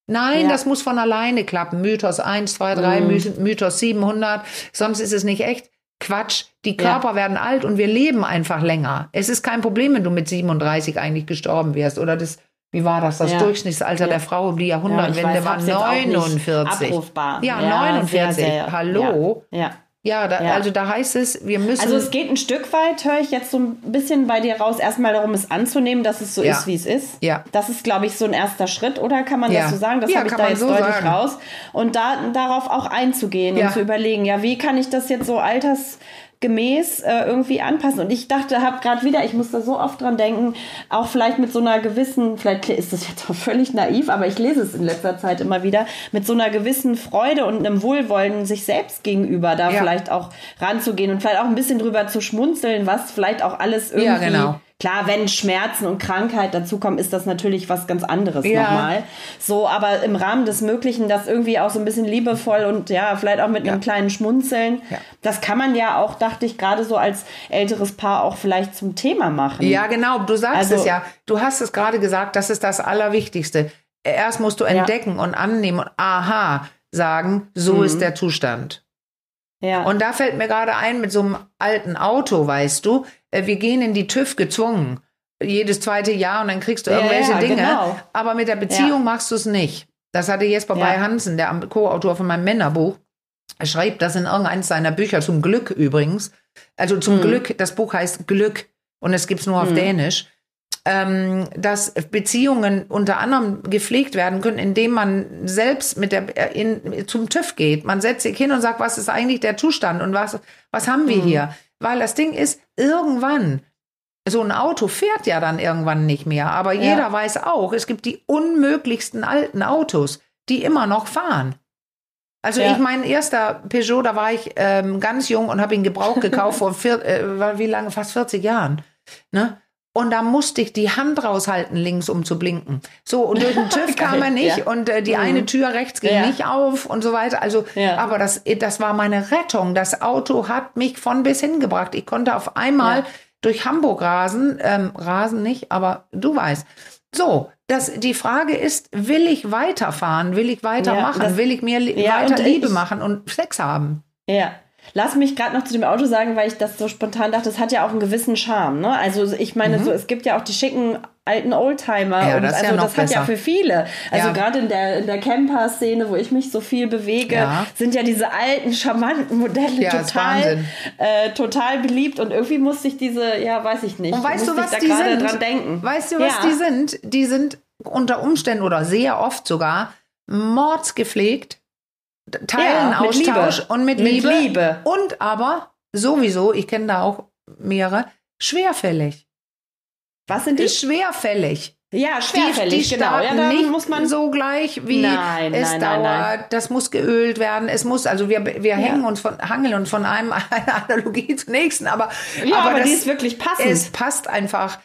Nein, Ja. das muss von alleine klappen. Mythos 1, 2, 3, Mhm. My- Mythos 700. Sonst ist es nicht echt. Quatsch. Die Ja. Körper werden alt und wir leben einfach länger. Es ist kein Problem, wenn du mit 37 eigentlich gestorben wärst. Oder das, wie war das? Das Ja. Durchschnittsalter Ja. der Frau um die Ja, Jahrhundertwende weiß, war hab's jetzt auch nicht 49. Abrufbar. Ja, sehr, 49. sehr- Hallo? Ja. Ja, da, Ja. also da heißt es, wir müssen. Also es geht ein Stück weit, höre ich jetzt so ein bisschen bei dir raus, erstmal darum, es anzunehmen, dass es so Ja. ist, wie es ist. Ja. Das ist, glaube ich, so ein erster Schritt, oder kann man Ja. das so sagen? Das habe ich da jetzt so deutlich sagen. raus. Und da, darauf auch einzugehen und zu überlegen, ja, wie kann ich das jetzt so altersgemäß äh, irgendwie anpassen? Und ich dachte, habe gerade wieder, ich muss da so oft dran denken, auch vielleicht mit so einer gewissen, vielleicht ist das jetzt auch völlig naiv, aber ich lese es in letzter Zeit immer wieder, mit so einer gewissen Freude und einem Wohlwollen sich selbst gegenüber da Ja. vielleicht auch ranzugehen und vielleicht auch ein bisschen drüber zu schmunzeln, was vielleicht auch alles irgendwie. Ja, genau. Klar, wenn Schmerzen und Krankheit dazukommen, ist das natürlich was ganz anderes Ja. nochmal. So, aber im Rahmen des Möglichen, das irgendwie auch so ein bisschen liebevoll und ja, vielleicht auch mit einem kleinen Schmunzeln. Ja. Das kann man ja auch, dachte ich, gerade so als älteres Paar auch vielleicht zum Thema machen. Ja, genau. Du sagst Also- es ja. Du hast es gerade gesagt, das ist das Allerwichtigste. Erst musst du entdecken und annehmen und aha sagen, so Mhm. ist der Zustand. Ja. Und da fällt mir gerade ein, mit so einem alten Auto, weißt du, wir gehen in die TÜV gezwungen. Jedes zweite Jahr und dann kriegst du irgendwelche ja, Dinge. genau. Aber mit der Beziehung Ja. machst du es nicht. Das hatte Jesper Ja. bei Hansen, der Co-Autor von meinem Männerbuch. Er schreibt das in irgendeines seiner Bücher, zum Glück übrigens. Also zum Mhm. Glück, das Buch heißt Glück und es gibt's nur auf Dänisch. ähm, dass Beziehungen unter anderem gepflegt werden können, indem man selbst mit der äh, in, zum TÜV geht. Man setzt sich hin und sagt, was ist eigentlich der Zustand und was was haben wir mhm. hier? Weil das Ding ist, irgendwann so ein Auto fährt ja dann irgendwann nicht mehr. Aber ja. jeder weiß auch, es gibt die unmöglichsten alten Autos, die immer noch fahren. Also ja. ich mein erster Peugeot, da war ich ähm, ganz jung und habe ihn Gebrauch gekauft vor vier, äh, wie lange? Fast 40 Jahren. Ne? Und da musste ich die Hand raushalten, links um zu blinken. So, und durch den TÜV kam er nicht ja. und äh, die mhm. eine Tür rechts ging ja. nicht auf und so weiter. Also, ja. aber das, das war meine Rettung. Das Auto hat mich von bis hingebracht. Ich konnte auf einmal durch Hamburg rasen, ähm, rasen nicht, aber du weißt. So, das, die Frage ist, will ich weiterfahren? Will ich weitermachen? Will ich mir weiter Liebe ich, machen und Sex haben? Ja. Lass mich gerade noch zu dem Auto sagen, weil ich das so spontan dachte, es hat ja auch einen gewissen Charme. Ne? Also ich meine, mhm. so, es gibt ja auch die schicken alten Oldtimer. Ja, und das, also, ja das hat ja für viele. Also ja. gerade in der, in der Camper-Szene, wo ich mich so viel bewege, sind ja diese alten, charmanten Modelle total, äh, total beliebt. Und irgendwie musste ich diese, ja, weiß ich nicht. Und weißt du, was die sind? Dran denken. Weißt du, was die sind? Die sind unter Umständen oder sehr oft sogar mordsgepflegt, teilen ja, Austausch und mit, mit Liebe. Liebe. Und aber sowieso, ich kenne da auch mehrere, schwerfällig. Was sind die? Ist schwerfällig. Ja, schwerfällig, die, die genau. Ja, dann nicht muss man so gleich wie nein, es nein, dauert. Nein, das muss geölt werden. Es muss, also wir, wir ja. hängen uns von, hangeln uns von einem einer Analogie zur nächsten, aber, ja, aber, aber die ist wirklich passend. Es passt einfach.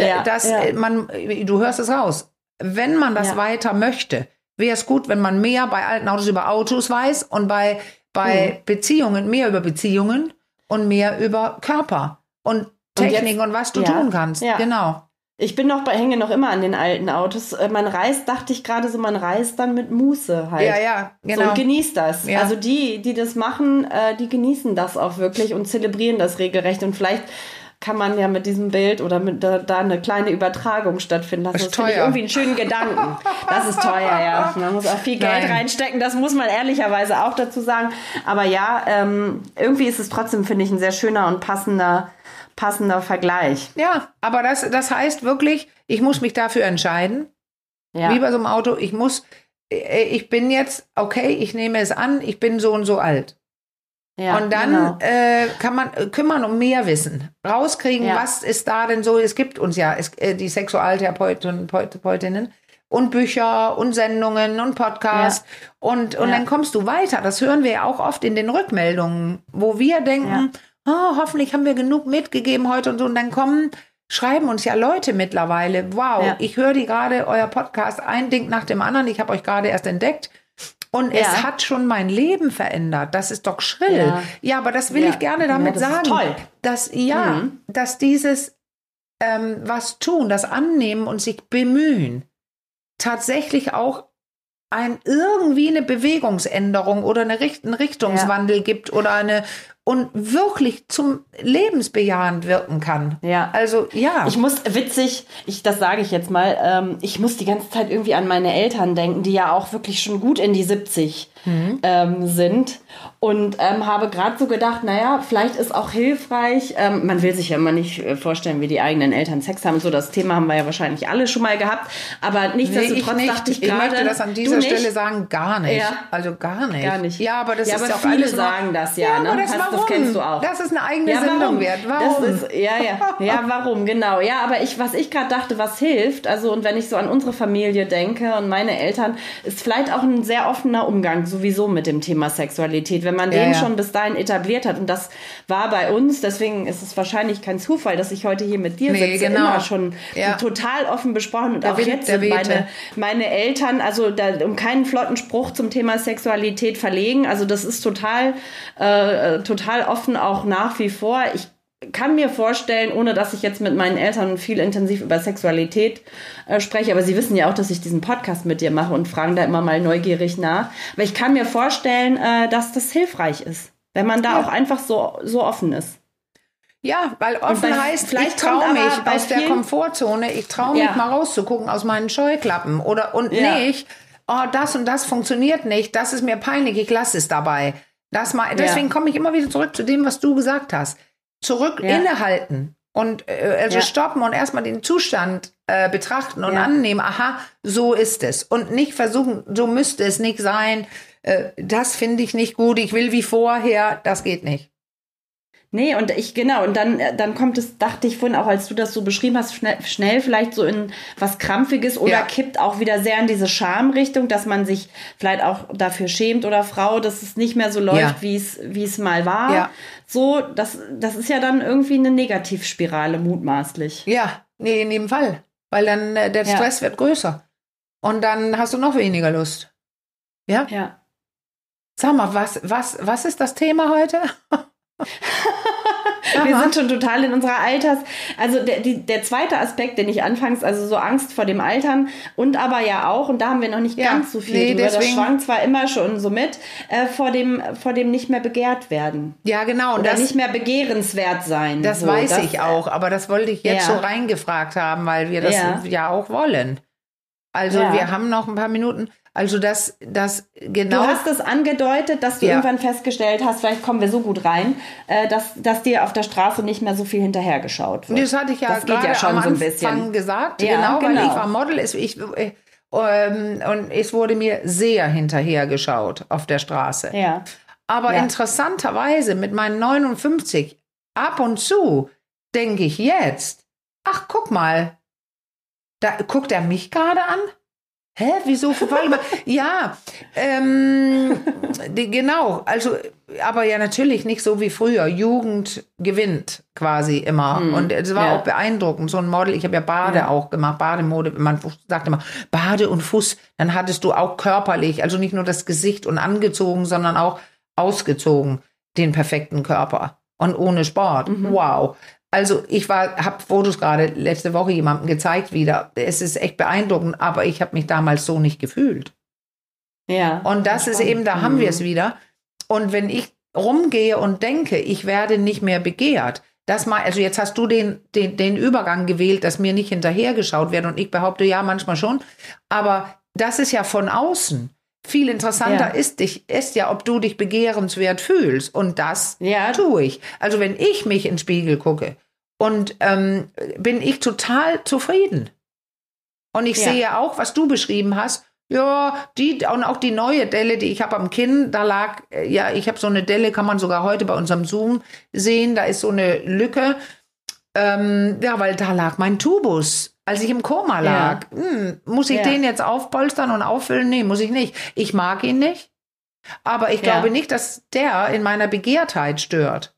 Ja, dass man, du hörst es raus. Wenn man das weiter möchte, wäre es gut, wenn man mehr bei alten Autos über Autos weiß und bei, bei mhm. Beziehungen mehr über Beziehungen und mehr über Körper und Technik und, und was du ja, tun kannst. Ja. Genau. Ich bin noch bei, hänge noch immer an den alten Autos. Äh, man reist, dachte ich gerade so, man reist dann mit Muße halt. Ja, ja, genau. So, und genießt das. Ja. Also die, die das machen, äh, die genießen das auch wirklich und zelebrieren das regelrecht. Und vielleicht kann man ja mit diesem Bild oder mit da, da eine kleine Übertragung stattfinden lassen. Das, finde ich irgendwie einen schönen Gedanken. Das ist teuer, ja. Man muss auch viel Geld Nein. reinstecken, das muss man ehrlicherweise auch dazu sagen. Aber ja, ähm, irgendwie ist es trotzdem, finde ich, ein sehr schöner und passender passender Vergleich. Ja, aber das, das heißt wirklich, ich muss mich dafür entscheiden. Ja. Wie bei so einem Auto, ich muss, äh, ich bin jetzt, okay, ich nehme es an, ich bin so und so alt. Ja, und dann genau. äh, kann man äh, kümmern um mehr Wissen. Rauskriegen, ja. was ist da denn so? Es gibt uns ja es, äh, die Sexualtherapeutinnen Therapeutinnen und Bücher und Sendungen und Podcasts. Ja. Und, und dann kommst du weiter. Das hören wir ja auch oft in den Rückmeldungen, wo wir denken, oh, hoffentlich haben wir genug mitgegeben heute und so. Und dann kommen, schreiben uns ja Leute mittlerweile, wow, ich höre die gerade, euer Podcast, ein Ding nach dem anderen, ich habe euch gerade erst entdeckt. Und ja. es hat schon mein Leben verändert. Das ist doch schrill. Ja, ja aber das will ich gerne damit das sagen. toll. Dass, ja, mhm. dass dieses ähm, was tun, das annehmen und sich bemühen, tatsächlich auch ein irgendwie eine Bewegungsänderung oder eine Richt einen Richtungswandel ja. gibt oder eine und wirklich zum lebensbejahend wirken kann. Ja. Also ja. Ich muss witzig, ich das sage ich jetzt mal, ähm, ich muss die ganze Zeit irgendwie an meine Eltern denken, die ja auch wirklich schon gut in die 70 mhm. ähm, sind und ähm, habe gerade so gedacht, naja, vielleicht ist auch hilfreich, ähm, man will sich ja immer nicht äh, vorstellen, wie die eigenen Eltern Sex haben, so das Thema haben wir ja wahrscheinlich alle schon mal gehabt, aber nichtsdestotrotz nee, ich dachte ich, ich gerade... Ich möchte das an dieser Stelle sagen, gar nicht. Ja. Also gar nicht. Gar nicht. Ja, aber das ja, ist aber auch viele alles sagen das ja, ja ne? Das, Hast, das kennst du auch. Das ist eine eigene ja, Sendung wert. Warum? Das ist, ja, ja, ja, warum, genau. Ja, aber ich, was ich gerade dachte, was hilft, also und wenn ich so an unsere Familie denke und meine Eltern, ist vielleicht auch ein sehr offener Umgang sowieso mit dem Thema Sexualität, wenn man den schon bis bis dahin etabliert hat. Und das war bei uns, deswegen ist es wahrscheinlich kein Zufall, dass ich heute hier mit dir nee, sitze, genau. immer schon ja. total offen besprochen. Und der auch Wind, jetzt sind meine, meine Eltern, also da, um keinen flotten Spruch zum Thema Sexualität verlegen. Also das ist total, äh, total offen auch nach wie vor. Ich kann mir vorstellen, ohne dass ich jetzt mit meinen Eltern viel intensiv über Sexualität äh, spreche, aber sie wissen ja auch, dass ich diesen Podcast mit dir mache und fragen da immer mal neugierig nach. Aber ich kann mir vorstellen, äh, dass das hilfreich ist. Wenn man da ja. auch einfach so, so offen ist. Ja, weil offen bei, heißt, vielleicht ich traue mich aus der Komfortzone, ich traue mich ja. mal rauszugucken aus meinen Scheuklappen oder und ja. nicht, oh, das und das funktioniert nicht, das ist mir peinlich, ich lasse es dabei. Das mal, deswegen komme ich immer wieder zurück zu dem, was du gesagt hast. Zurück innehalten Und äh, also Ja. stoppen und erstmal den Zustand äh, betrachten und Ja. annehmen, aha, so ist es. Und nicht versuchen, so müsste es nicht sein, äh, das finde ich nicht gut, ich will wie vorher, das geht nicht. Nee, und ich, genau, und dann, äh, dann kommt es, dachte ich vorhin auch, als du das so beschrieben hast, schnell, schnell vielleicht so in was Krampfiges oder Ja. kippt auch wieder sehr in diese Schamrichtung, dass man sich vielleicht auch dafür schämt oder Frau, dass es nicht mehr so läuft, Ja. wie es, wie es mal war. Ja. So, das, das ist ja dann irgendwie eine Negativspirale, mutmaßlich. Ja, nee, in jedem Fall. Weil dann äh, der. Stress wird größer. Und dann hast du noch weniger Lust. Ja? Ja. Sag mal, was, was, was ist das Thema heute? Wir Aha. sind schon total in unserer Alters. Also der, die, der zweite Aspekt, den ich anfangs, also so Angst vor dem Altern und aber ja auch, und da haben wir noch nicht Ja, ganz so viel nee, drüber, das deswegen- schwang zwar immer schon so mit, äh, vor, dem, vor dem nicht mehr begehrt werden. Ja, genau. Und Oder das, nicht mehr begehrenswert sein. das so, weiß das, ich auch, aber das wollte ich jetzt Ja. so reingefragt haben, weil wir das Ja. ja, auch wollen. Also wir haben noch ein paar Minuten. Also das, das Du genau. hast es angedeutet, dass du Ja. irgendwann festgestellt hast, vielleicht kommen wir so gut rein, äh, dass, dass dir auf der Straße nicht mehr so viel hinterhergeschaut wird. Das hatte ich ja Das gerade ja schon am so ein Anfang bisschen. gesagt. Ja, genau, weil genau. ich war Model. Ich, äh, ähm, und es wurde mir sehr hinterhergeschaut auf der Straße. Ja. Aber Ja. interessanterweise mit meinen 59 ab und zu denke ich jetzt, ach guck mal, da guckt er mich gerade an. Hä, wieso? Mal. ja, ähm, die, genau. Also, aber ja natürlich nicht so wie früher. Jugend gewinnt quasi immer. Hm, Und es war ja. auch beeindruckend. So ein Model, ich habe ja Bade Ja. auch gemacht, Bademode. Man sagt immer Bade und Fuß. Dann hattest du auch körperlich, also nicht nur das Gesicht und angezogen, sondern auch ausgezogen den perfekten Körper und ohne Sport. Mhm. Wow. Also ich war, habe Fotos gerade letzte Woche jemandem gezeigt wieder. Es ist echt beeindruckend, aber ich habe mich damals so nicht gefühlt. Ja. Und das ist eben, da haben wir es wieder. Und wenn ich rumgehe und denke, ich werde nicht mehr begehrt, das mal, also jetzt hast du den, den, den Übergang gewählt, dass mir nicht hinterhergeschaut wird und ich behaupte ja manchmal schon, aber das ist ja von außen. Viel interessanter Ja. ist, dich, ist ja, ob du dich begehrenswert fühlst. Und das Ja. tue ich. Also wenn ich mich in den Spiegel gucke und ähm, bin ich total zufrieden. Und ich Ja. sehe auch, was du beschrieben hast. Ja, die und auch die neue Delle, die ich habe am Kinn, da lag, äh, ja, ich habe so eine Delle, kann man sogar heute bei unserem Zoom sehen, da ist so eine Lücke. Ähm, ja, weil da lag mein Tubus, als ich im Koma lag. Hm, muss ich Ja. den jetzt aufpolstern und auffüllen? Nee, muss ich nicht. Ich mag ihn nicht. Aber ich Ja. glaube nicht, dass der in meiner Begehrtheit stört.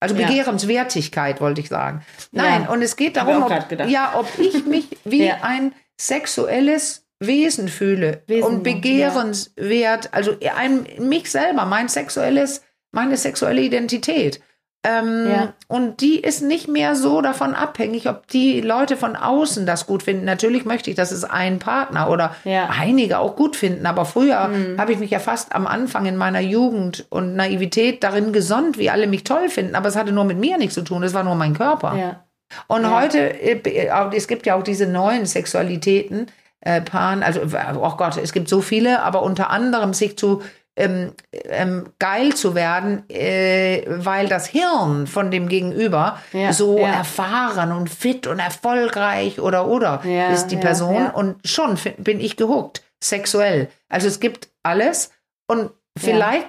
Also Ja. Begehrenswertigkeit, wollte ich sagen. Nein, Ja. und es geht darum, ob, ja, ob ich mich wie Ja. ein sexuelles Wesen fühle Wesen, und begehrenswert, also ein, mich selber, mein sexuelles, meine sexuelle Identität. Ähm, Ja. Und die ist nicht mehr so davon abhängig, ob die Leute von außen das gut finden. Natürlich möchte ich, dass es ein Partner oder Ja. einige auch gut finden. Aber früher habe ich mich ja fast am Anfang in meiner Jugend und Naivität darin gesonnt, wie alle mich toll finden. Aber es hatte nur mit mir nichts zu tun. Es war nur mein Körper. Ja. Und heute, äh, auch- es gibt ja auch diese neuen Sexualitäten, äh, Pan, also, oh Gott, es gibt so viele, aber unter anderem sich zu ähm, ähm, geil zu werden, äh, weil das Hirn von dem Gegenüber Ja, so ja. erfahren und fit und erfolgreich oder oder Ja, ist die Person und schon bin ich gehuckt, sexuell. Also es gibt alles und vielleicht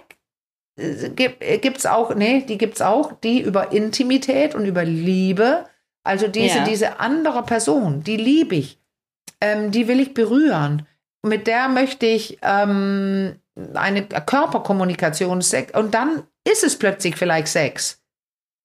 äh, gibt es auch, nee, die gibt es auch, die über Intimität und über Liebe, also diese, diese andere Person, die liebe ich, ähm, die will ich berühren. Mit der möchte ich ähm, eine Körperkommunikation, und dann ist es plötzlich vielleicht Sex.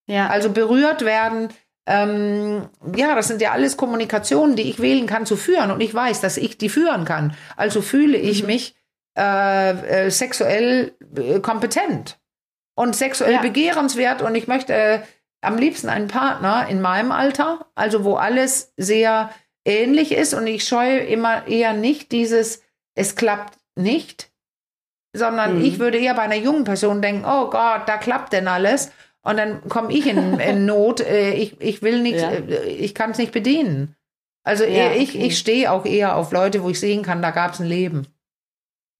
Ja. Also berührt werden, ähm, ja, das sind ja alles Kommunikationen, die ich wählen kann zu führen und ich weiß, dass ich die führen kann. Also fühle ich Mhm. mich äh, äh, sexuell äh, kompetent und sexuell Ja. begehrenswert und ich möchte äh, am liebsten einen Partner in meinem Alter, also wo alles sehr ähnlich ist und ich scheue immer eher nicht dieses, es klappt nicht, sondern Mhm. ich würde eher bei einer jungen Person denken, oh Gott, da klappt denn alles. Und dann komme ich in, in Not, äh, ich, ich will nichts, Ja. äh, ich kann es nicht bedienen. Also Ja, eher- ich, okay. ich stehe auch eher auf Leute, wo ich sehen kann, da gab es ein Leben.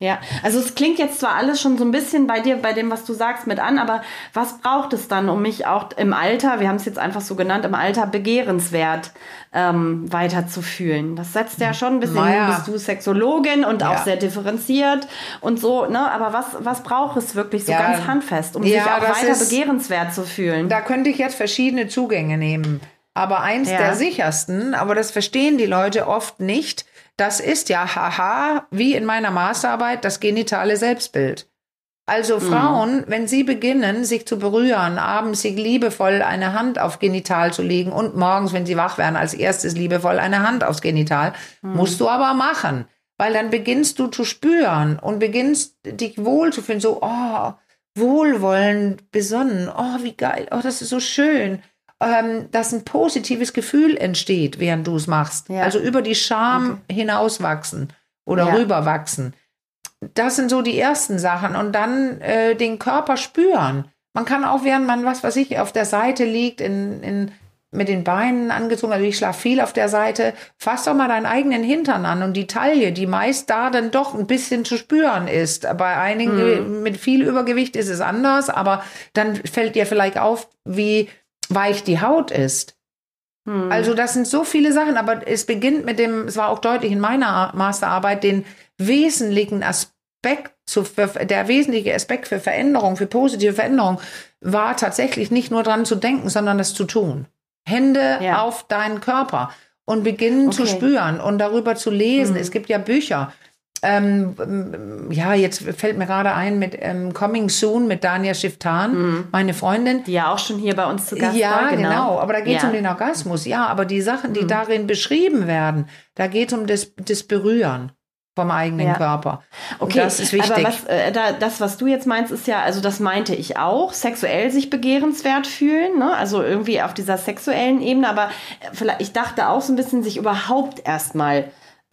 Ja, also es klingt jetzt zwar alles schon so ein bisschen bei dir, bei dem, was du sagst, mit an, aber was braucht es dann, um mich auch im Alter, wir haben es jetzt einfach so genannt, im Alter begehrenswert ähm, weiterzufühlen? Das setzt ja schon ein bisschen, naja. bist du Sexologin und ja. auch sehr differenziert und so, ne? Aber was, was braucht es wirklich so ja. ganz handfest, um ja, sich auch weiter ist, begehrenswert zu fühlen? Da könnte ich jetzt verschiedene Zugänge nehmen. Aber eins der sichersten, aber das verstehen die Leute oft nicht, das ist ja, haha, wie in meiner Masterarbeit, das genitale Selbstbild. Also mhm. Frauen, mhm. wenn sie beginnen, sich zu berühren, abends sich liebevoll eine Hand auf Genital zu legen und morgens, wenn sie wach werden, als erstes liebevoll eine Hand aufs Genital, mhm. musst du aber machen. Weil dann beginnst du zu spüren und beginnst dich wohlzufühlen, so, oh, wohlwollend, besonnen, oh, wie geil, oh, das ist so schön ähm, dass ein positives Gefühl entsteht, während du es machst. Ja. Also über die Scham okay. hinauswachsen oder ja. rüberwachsen. Das sind so die ersten Sachen. Und dann äh, den Körper spüren. Man kann auch, während man, was weiß ich, auf der Seite liegt, in, in, mit den Beinen angezogen, also ich schlafe viel auf der Seite, fass doch mal deinen eigenen Hintern an und die Taille, die meist da dann doch ein bisschen zu spüren ist. Bei einigen mhm. mit viel Übergewicht ist es anders, aber dann fällt dir vielleicht auf, wie weich die Haut ist. Hm. Also das sind so viele Sachen, aber es beginnt mit dem, es war auch deutlich in meiner Masterarbeit, den wesentlichen Aspekt zu, der wesentliche Aspekt für Veränderung, für positive Veränderung, war tatsächlich nicht nur dran zu denken, sondern das zu tun. Hände ja. auf deinen Körper und beginnen okay. zu spüren und darüber zu lesen. Mhm. Es gibt ja Bücher. Ähm, ja, jetzt fällt mir gerade ein mit ähm, Coming Soon mit Dania Shiftan, mhm. meine Freundin. Die ja auch schon hier bei uns zu Gast ja, war. Ja, genau. genau. Aber da geht es ja. um den Orgasmus. Ja, aber die Sachen, die mhm. darin beschrieben werden, da geht es um das, das Berühren vom eigenen ja. Körper. Okay, das ist wichtig. Aber was, äh, da, das, was du jetzt meinst, ist ja, also das meinte ich auch, sexuell sich begehrenswert fühlen, ne? also irgendwie auf dieser sexuellen Ebene, aber vielleicht, ich dachte auch so ein bisschen, sich überhaupt erstmal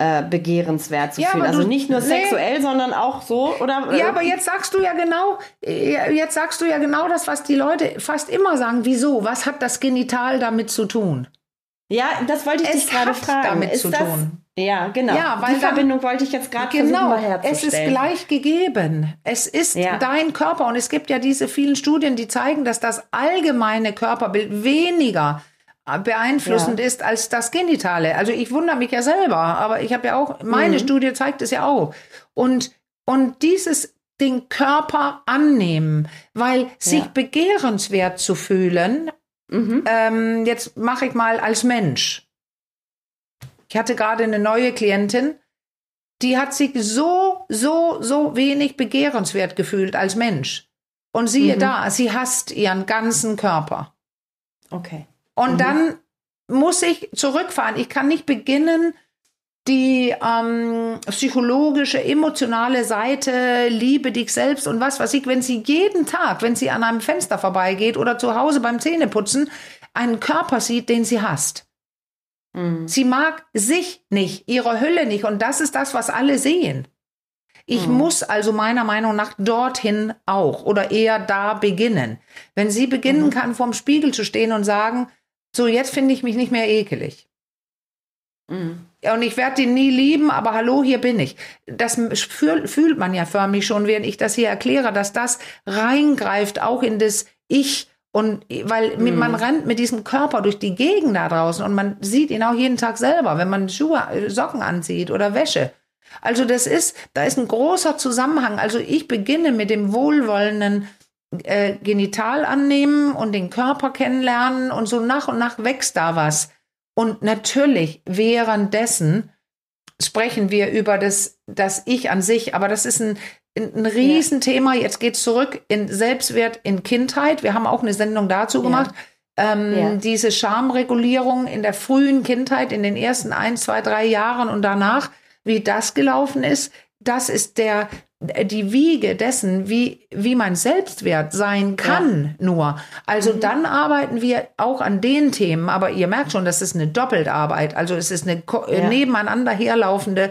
äh, begehrenswert zu ja, fühlen. Also nicht nur nee. sexuell, sondern auch so, oder? Ja, aber jetzt sagst du ja genau, jetzt sagst du ja genau das, was die Leute fast immer sagen. Wieso? Was hat das Genital damit zu tun? Ja, das wollte ich es dich gerade fragen. damit ist zu das, tun. Ja, genau. Ja, weil die Verbindung wollte ich jetzt gerade genau, Es ist gleich gegeben. Es ist ja. dein Körper und es gibt ja diese vielen Studien, die zeigen, dass das allgemeine Körperbild weniger beeinflussend ja. ist als das Genitale. Also ich wundere mich ja selber, aber ich habe ja auch, meine mhm. Studie zeigt es ja auch. Und, und dieses den Körper annehmen, weil sich begehrenswert zu fühlen, mhm. ähm, jetzt mache ich mal als Mensch. Ich hatte gerade eine neue Klientin, die hat sich so, so, so wenig begehrenswert gefühlt als Mensch. Und siehe mhm. da, sie hasst ihren ganzen Körper. Okay. Und mhm. dann muss ich zurückfahren. Ich kann nicht beginnen, die ähm, psychologische, emotionale Seite, liebe dich selbst und was weiß ich, wenn sie jeden Tag, wenn sie an einem Fenster vorbeigeht oder zu Hause beim Zähneputzen, einen Körper sieht, den sie hasst. Mhm. Sie mag sich nicht, ihre Hülle nicht und das ist das, was alle sehen. Ich mhm. muss also meiner Meinung nach dorthin auch oder eher da beginnen. Wenn sie beginnen mhm. kann, vorm Spiegel zu stehen und sagen, so, jetzt finde ich mich nicht mehr ekelig. Mhm. Und ich werde ihn nie lieben, aber hallo, hier bin ich. Das fühlt man ja förmlich schon, während ich das hier erkläre, dass das reingreift auch in das Ich. Und weil mhm. man rennt mit diesem Körper durch die Gegend da draußen und man sieht ihn auch jeden Tag selber, wenn man Schuhe, äh, Socken anzieht oder Wäsche. Also das ist, da ist ein großer Zusammenhang. Also ich beginne mit dem wohlwollenden äh, Genital annehmen und den Körper kennenlernen und so nach und nach wächst da was. Und natürlich währenddessen sprechen wir über das, das Ich an sich, aber das ist ein, ein Riesenthema. Jetzt geht es zurück in Selbstwert in Kindheit. Wir haben auch eine Sendung dazu gemacht. Ja. Ähm, ja. Diese Schamregulierung in der frühen Kindheit, in den ersten ein, zwei, drei Jahren und danach, wie das gelaufen ist, das ist der, die Wiege dessen, wie, wie mein Selbstwert sein kann, ja. nur. Also mhm. dann arbeiten wir auch an den Themen, aber ihr merkt schon, das ist eine Doppeltarbeit. Also es ist eine ja. nebeneinander herlaufende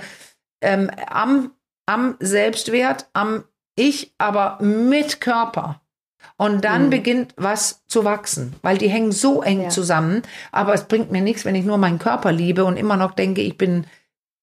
ähm, am, am Selbstwert, am Ich, aber mit Körper. Und dann mhm. beginnt was zu wachsen, weil die hängen so eng ja. zusammen. Aber es bringt mir nichts, wenn ich nur meinen Körper liebe und immer noch denke, ich bin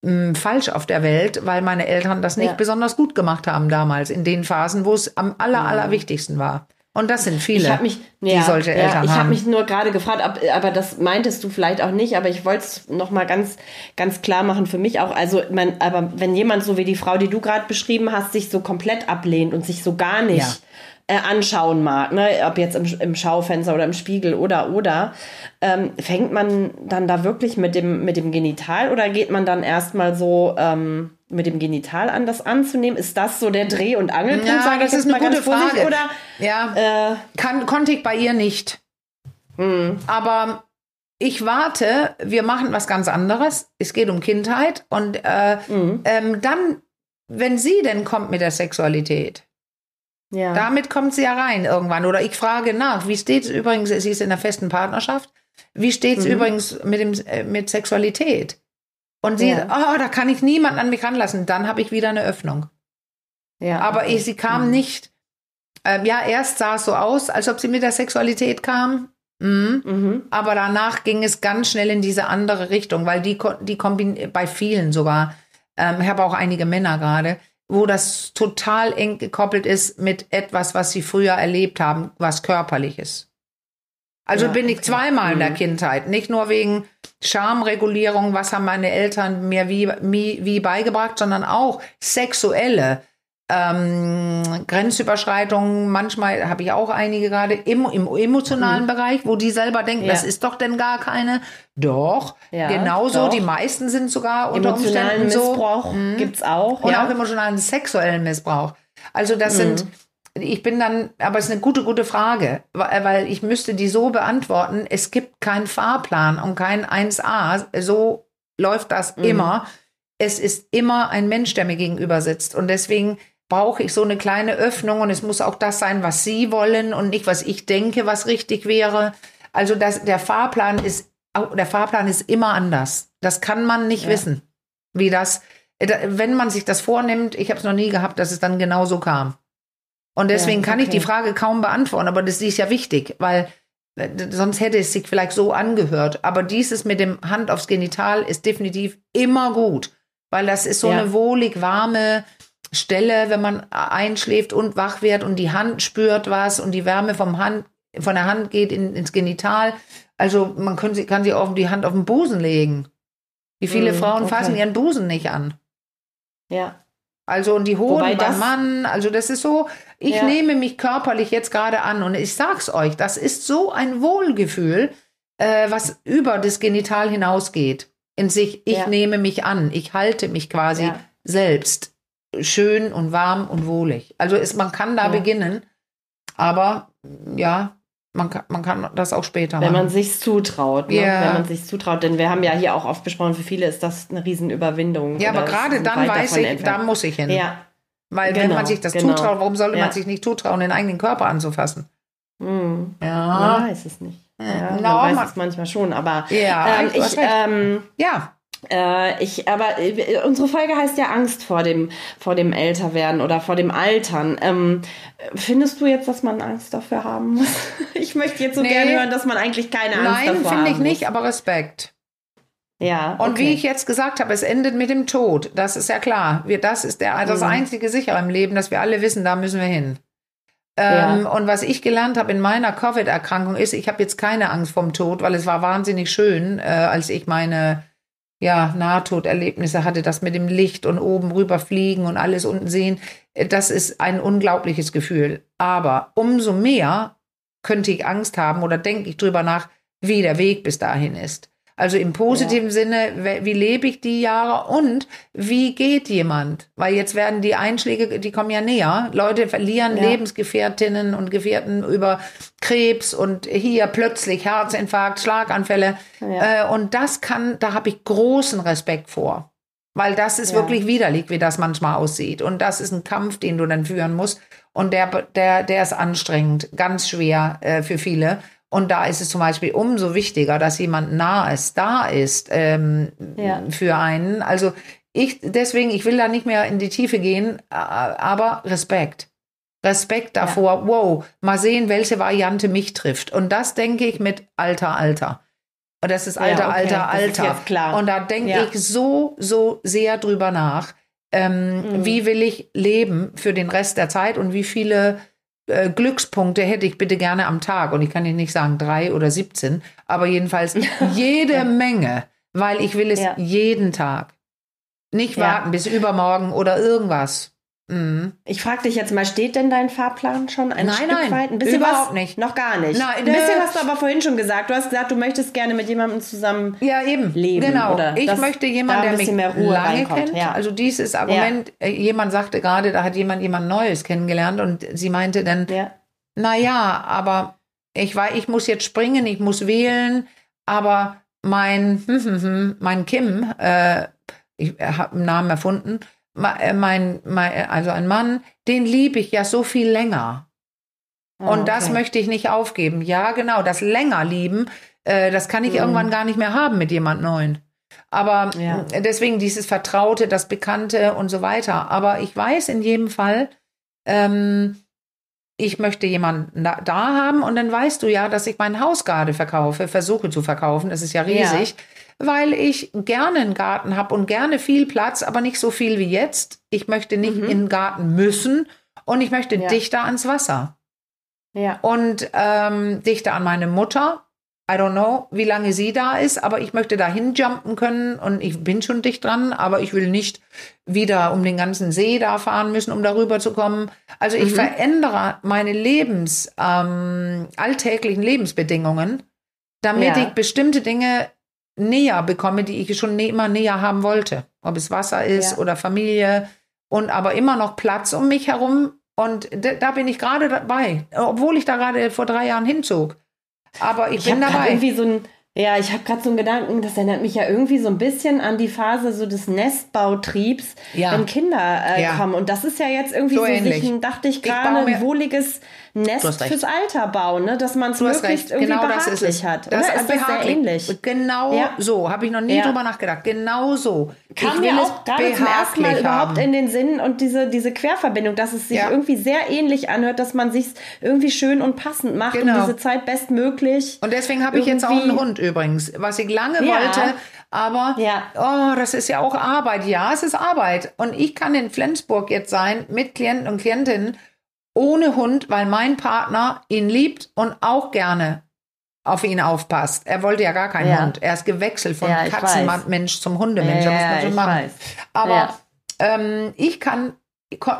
mh, falsch auf der Welt, weil meine Eltern das nicht Ja. besonders gut gemacht haben damals, in den Phasen, wo es am aller, allerwichtigsten war. Und das sind viele, Ich habe mich, die ja, solche ja, Eltern ich habe haben. mich nur gerade gefragt, ob, aber das meintest du vielleicht auch nicht, aber ich wollte es noch mal ganz, ganz klar machen für mich auch. Also, man, aber wenn jemand so wie die Frau, die du gerade beschrieben hast, sich so komplett ablehnt und sich so gar nicht äh, anschauen mag, ne, ob jetzt im, im Schaufenster oder im Spiegel oder oder, ähm, fängt man dann da wirklich mit dem mit dem Genital oder geht man dann erstmal so ähm, mit dem Genital an, das anzunehmen? Ist das so der Dreh- und Angelpunkt? Ja, sag ich das ist eine gute Frage. Oder ja, äh, kann, konnte ich bei ihr nicht. hm. Aber ich warte, wir machen was ganz anderes. Es geht um Kindheit. Und äh, Mhm. ähm, dann, wenn sie denn kommt mit der Sexualität, Ja. damit kommt sie ja rein irgendwann. Oder ich frage nach, wie steht es übrigens, sie ist in einer festen Partnerschaft, wie steht es Mhm. übrigens mit, dem, äh, mit Sexualität? Und sie, Ja. oh, da kann ich niemanden an mich ranlassen. Dann habe ich wieder eine Öffnung. ja, Aber okay. ich, sie kam Mhm. nicht. Ähm, ja, erst sah es so aus, als ob sie mit der Sexualität kam. Mhm. Mhm. Aber danach ging es ganz schnell in diese andere Richtung, weil die, die kombin bei vielen sogar, ähm, ich habe auch einige Männer gerade, wo das total eng gekoppelt ist mit etwas, was sie früher erlebt haben, was körperliches. Also Ja, bin ich zweimal in der Mhm. Kindheit, nicht nur wegen Schamregulierung, was haben meine Eltern mir wie, wie, wie beigebracht, sondern auch sexuelle ähm, Grenzüberschreitungen. Manchmal habe ich auch einige gerade im, im emotionalen Bereich, wo die selber denken, Mhm. Ja. das ist doch denn gar keine. Doch, Ja, genauso. doch. Die meisten sind sogar unter Emotionalen Umständen so. Missbrauch Mhm. gibt's auch. Und ja. auch emotionalen sexuellen Missbrauch. Also das sind, ich bin dann, aber es ist eine gute, gute Frage, weil weil ich müsste die so beantworten, es gibt keinen Fahrplan und kein 1a, so läuft das immer. Es ist immer ein Mensch, der mir gegenüber sitzt und deswegen brauche ich so eine kleine Öffnung und es muss auch das sein, was Sie wollen und nicht, was ich denke, was richtig wäre. Also das, der Fahrplan ist, der Fahrplan ist immer anders. Das kann man nicht Ja. wissen, wie das, äh, wenn man sich das vornimmt, ich habe es noch nie gehabt, dass es dann genau so kam. Und deswegen Ja, kann ich okay. die Frage kaum beantworten, aber das ist ja wichtig, weil äh, sonst hätte es sich vielleicht so angehört. Aber dieses mit dem Hand aufs Genital ist definitiv immer gut, weil das ist so Ja. eine wohlig warme Stelle, wenn man einschläft und wach wird und die Hand spürt was und die Wärme vom Hand, von der Hand geht in, ins Genital. Also man kann sie, kann sie auch die Hand auf den Busen legen. Wie viele Mm, Frauen okay. fassen ihren Busen nicht an? ja. Also und die Hoden Wobei beim Mann, also das ist so, ich Ja. nehme mich körperlich jetzt gerade an und ich sag's euch, das ist so ein Wohlgefühl, äh, was über das Genital hinausgeht. In sich, ich Ja. nehme mich an, ich halte mich quasi Ja. selbst schön und warm und wohlig. Also ist, man kann da Ja. beginnen, aber ja, man kann, man kann das auch später Wenn man machen. sich zutraut, ne? Ja. wenn man sich zutraut, denn wir haben ja hier auch oft besprochen, für viele ist das eine Riesenüberwindung. Ja, aber gerade dann weiß ich, da entfernt. muss ich hin. Ja, Weil wenn genau, man sich das genau. zutraut, warum sollte Ja. man sich nicht zutrauen, den eigenen Körper anzufassen? hm. Ja. man weiß es nicht. Ja, No, man weiß man- es manchmal schon, aber Ja, ähm, ich, ähm, Ja, Äh, ich, aber äh, unsere Folge heißt ja Angst vor dem, vor dem Älterwerden oder vor dem Altern. Ähm, findest du jetzt, dass man Angst dafür haben muss? Ich möchte jetzt so Nee. gerne hören, dass man eigentlich keine Angst nein, davor finde ich nicht, muss. aber Respekt. Ja. Und okay. wie ich jetzt gesagt habe, es endet mit dem Tod. Das ist ja klar. Wir, das ist der, das Mhm. einzige sichere im Leben, dass wir alle wissen, da müssen wir hin. Ähm, Ja. Und was ich gelernt habe in meiner Covid-Erkrankung ist, ich habe jetzt keine Angst vom Tod, weil es war wahnsinnig schön, äh, als ich meine ja, Nahtoderlebnisse hatte, das mit dem Licht und oben rüberfliegen und alles unten sehen. Äh, Das ist ein unglaubliches Gefühl. Aber umso mehr könnte ich Angst haben oder denke ich drüber nach, wie der Weg bis dahin ist. Also im positiven Sinne, we- wie lebe ich die Jahre und wie geht jemand? Weil jetzt werden die Einschläge, die kommen ja näher. Leute verlieren Ja. Lebensgefährtinnen und Gefährten über Krebs und hier plötzlich Herzinfarkt, Schlaganfälle. Ja. Äh, und das kann, da habe ich großen Respekt vor. Weil das ist Ja. wirklich widerlich, wie das manchmal aussieht. Und das ist ein Kampf, den du dann führen musst. Und der, der, der ist anstrengend, ganz schwer äh, für viele. Und da ist es zum Beispiel umso wichtiger, dass jemand nah ist, da ist ähm, Ja. für einen. Also ich, deswegen, ich will da nicht mehr in die Tiefe gehen, aber Respekt. Respekt davor, wow, mal sehen, welche Variante mich trifft. Und das denke ich mit Alter, Alter. Und das ist Alter, Ja, okay, Alter, Alter. klar. Und da denke Ja. ich so, so sehr drüber nach. Ähm, Mhm. Wie will ich leben für den Rest der Zeit und wie viele äh, Glückspunkte hätte ich bitte gerne am Tag? Und ich kann Ihnen nicht sagen drei oder 17, aber jedenfalls jede Menge, weil ich will es Ja. jeden Tag. Nicht Ja. warten bis übermorgen oder irgendwas. Mhm. Ich frage dich jetzt mal, steht denn dein Fahrplan schon ein Nein, Stück nein, weit? Ein bisschen überhaupt was? nicht. Noch gar nicht. Nein, ein bisschen hast du aber vorhin schon gesagt. Du hast gesagt, du möchtest gerne mit jemandem zusammen. Ja, eben. leben, genau. oder ich möchte jemanden, der mich mehr Ruhe lange reinkommt, kennt. ja. Also dieses Argument, äh, jemand sagte gerade, da hat jemand jemand Neues kennengelernt und sie meinte dann, Ja. na ja, aber ich war, ich muss jetzt springen, ich muss wählen, aber mein, hm, hm, hm, mein Kim, äh, ich habe einen Namen erfunden, mein, mein, also ein Mann, den liebe ich ja so viel länger. Ah, Und das okay. möchte ich nicht aufgeben. Ja, genau, das länger lieben, äh, das kann ich Mhm. irgendwann gar nicht mehr haben mit jemand Neuen. Aber Ja. äh, deswegen dieses Vertraute, das Bekannte und so weiter. Aber ich weiß in jedem Fall, ähm, ich möchte jemanden da, da haben und dann weißt du ja, dass ich mein Haus gerade verkaufe, versuche zu verkaufen. Das ist ja riesig, weil ich gerne einen Garten habe und gerne viel Platz, aber nicht so viel wie jetzt. Ich möchte nicht Mhm. in den Garten müssen und ich möchte Ja. dichter ans Wasser Ja. und ähm, dichter an meine Mutter. I don't know, wie lange sie da ist, aber ich möchte da hinjumpen können und ich bin schon dicht dran, aber ich will nicht wieder um den ganzen See da fahren müssen, um darüber zu kommen. Also ich Mhm. verändere meine Lebens, ähm, alltäglichen Lebensbedingungen, damit Ja. ich bestimmte Dinge näher bekomme, die ich schon immer näher haben wollte. Ob es Wasser ist Ja. oder Familie und aber immer noch Platz um mich herum. Und da bin ich gerade dabei, obwohl ich da gerade vor drei Jahren hinzog. Aber ich, Ich bin dabei. irgendwie so ein, ja, ich habe gerade so einen Gedanken, das erinnert mich ja irgendwie so ein bisschen an die Phase so des Nestbautriebs, Ja. wenn Kinder äh, Ja. kommen. Und das ist ja jetzt irgendwie So so, sich ein, dachte ich gerade, ein wohliges Nest fürs Alter bauen, ne? dass man es möglichst recht, irgendwie genau das behaglich ist es. hat. Das ist das sehr ähnlich? Genau Ja. so, habe ich noch nie Ja. drüber nachgedacht. Genau so. Kam mir auch gerade zum ersten Mal behaglich überhaupt haben. in den Sinn und diese, diese Querverbindung, dass es sich Ja. irgendwie sehr ähnlich anhört, dass man sich irgendwie schön und passend macht, Genau. um diese Zeit bestmöglich. Und deswegen habe ich jetzt auch einen Hund übrigens, was ich lange wollte. Aber Ja. oh, das ist ja auch Arbeit. Ja, es ist Arbeit. Und ich kann in Flensburg jetzt sein mit Klienten und Klientinnen ohne Hund, weil mein Partner ihn liebt und auch gerne auf ihn aufpasst. Er wollte ja gar keinen Ja. Hund. Er ist gewechselt von Ja, Katzenmensch zum Hundemensch. da muss man ich machen. weiß. Aber Ja. ähm, ich kann,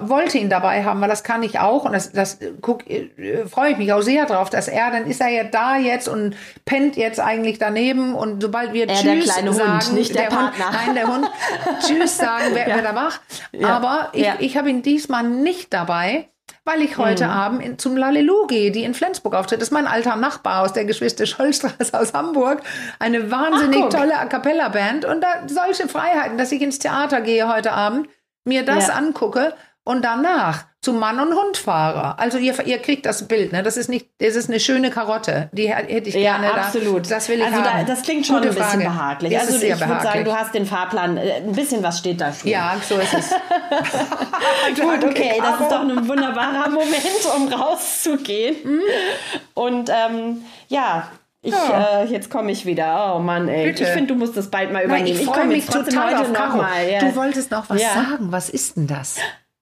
wollte ihn dabei haben, weil das kann ich auch. Und das, das äh, guck, äh, freue ich mich auch sehr drauf, dass er, dann ist er ja da jetzt und pennt jetzt eigentlich daneben. Und sobald wir Er, Tschüss der kleine Hund, sagen, nicht der Hund, Partner. nein, der Hund, Tschüss sagen, wer, wer da wach. Ja. Aber ich, Ja. ich habe ihn diesmal nicht dabei. Weil ich heute Mhm. Abend in, zum Lalelu gehe, die in Flensburg auftritt. Das ist mein alter Nachbar aus der Geschwister Schollstraße aus Hamburg. Eine wahnsinnig Ach, tolle A Cappella-Band. Und da solche Freiheiten, dass ich ins Theater gehe heute Abend, mir das Ja. angucke und danach zum Mann und Hund fahre. Also ihr, ihr kriegt das Bild, ne? Das ist nicht, das ist eine schöne Karotte. Die hätte ich Ja, gerne absolut. da. Das will ich also. Da, das klingt schon Gute ein bisschen Frage. behaglich. Das also ich würde sagen, behaglich. du hast den Fahrplan, äh, ein bisschen was steht da schon. Ja, so ist es. Gut, okay, das ist doch ein wunderbarer Moment, um rauszugehen. Und ähm, ja, ich, Ja. äh, jetzt komme ich wieder. Oh Mann, ey. Bitte. Ich finde, du musst das bald mal übernehmen. Nein, ich freue mich total heute auf Caro. mal. Ja. Du wolltest noch was Ja. sagen. Was ist denn das?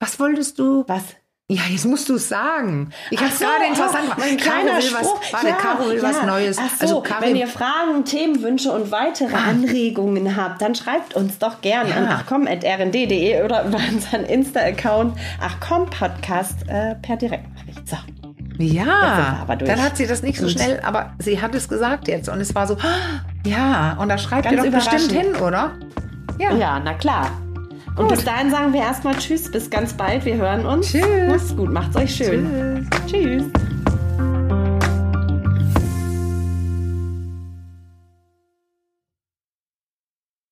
Was wolltest du? Was? Ja, jetzt musst du es sagen. Ich habe Ach so, gerade interessant oh, gemacht. Mein kleiner Spruch. was, warte, Caro will was Neues. Ach so, also Caro, wenn ihr Fragen, Themenwünsche und weitere Anregungen habt, dann schreibt uns doch gern Ja. an achcom.rnd.de oder über unseren Insta-Account achcom Podcast äh, per Direktnachricht. So. ja, dann hat sie das nicht so schnell, aber sie hat es gesagt jetzt und es war so, ah, ja, und da schreibt Ganz ihr doch bestimmt hin, oder? Ja. Ja, na klar. Und bis dahin sagen wir erstmal Tschüss, bis ganz bald. Wir hören uns. Tschüss. Macht's gut, macht's euch schön. Tschüss.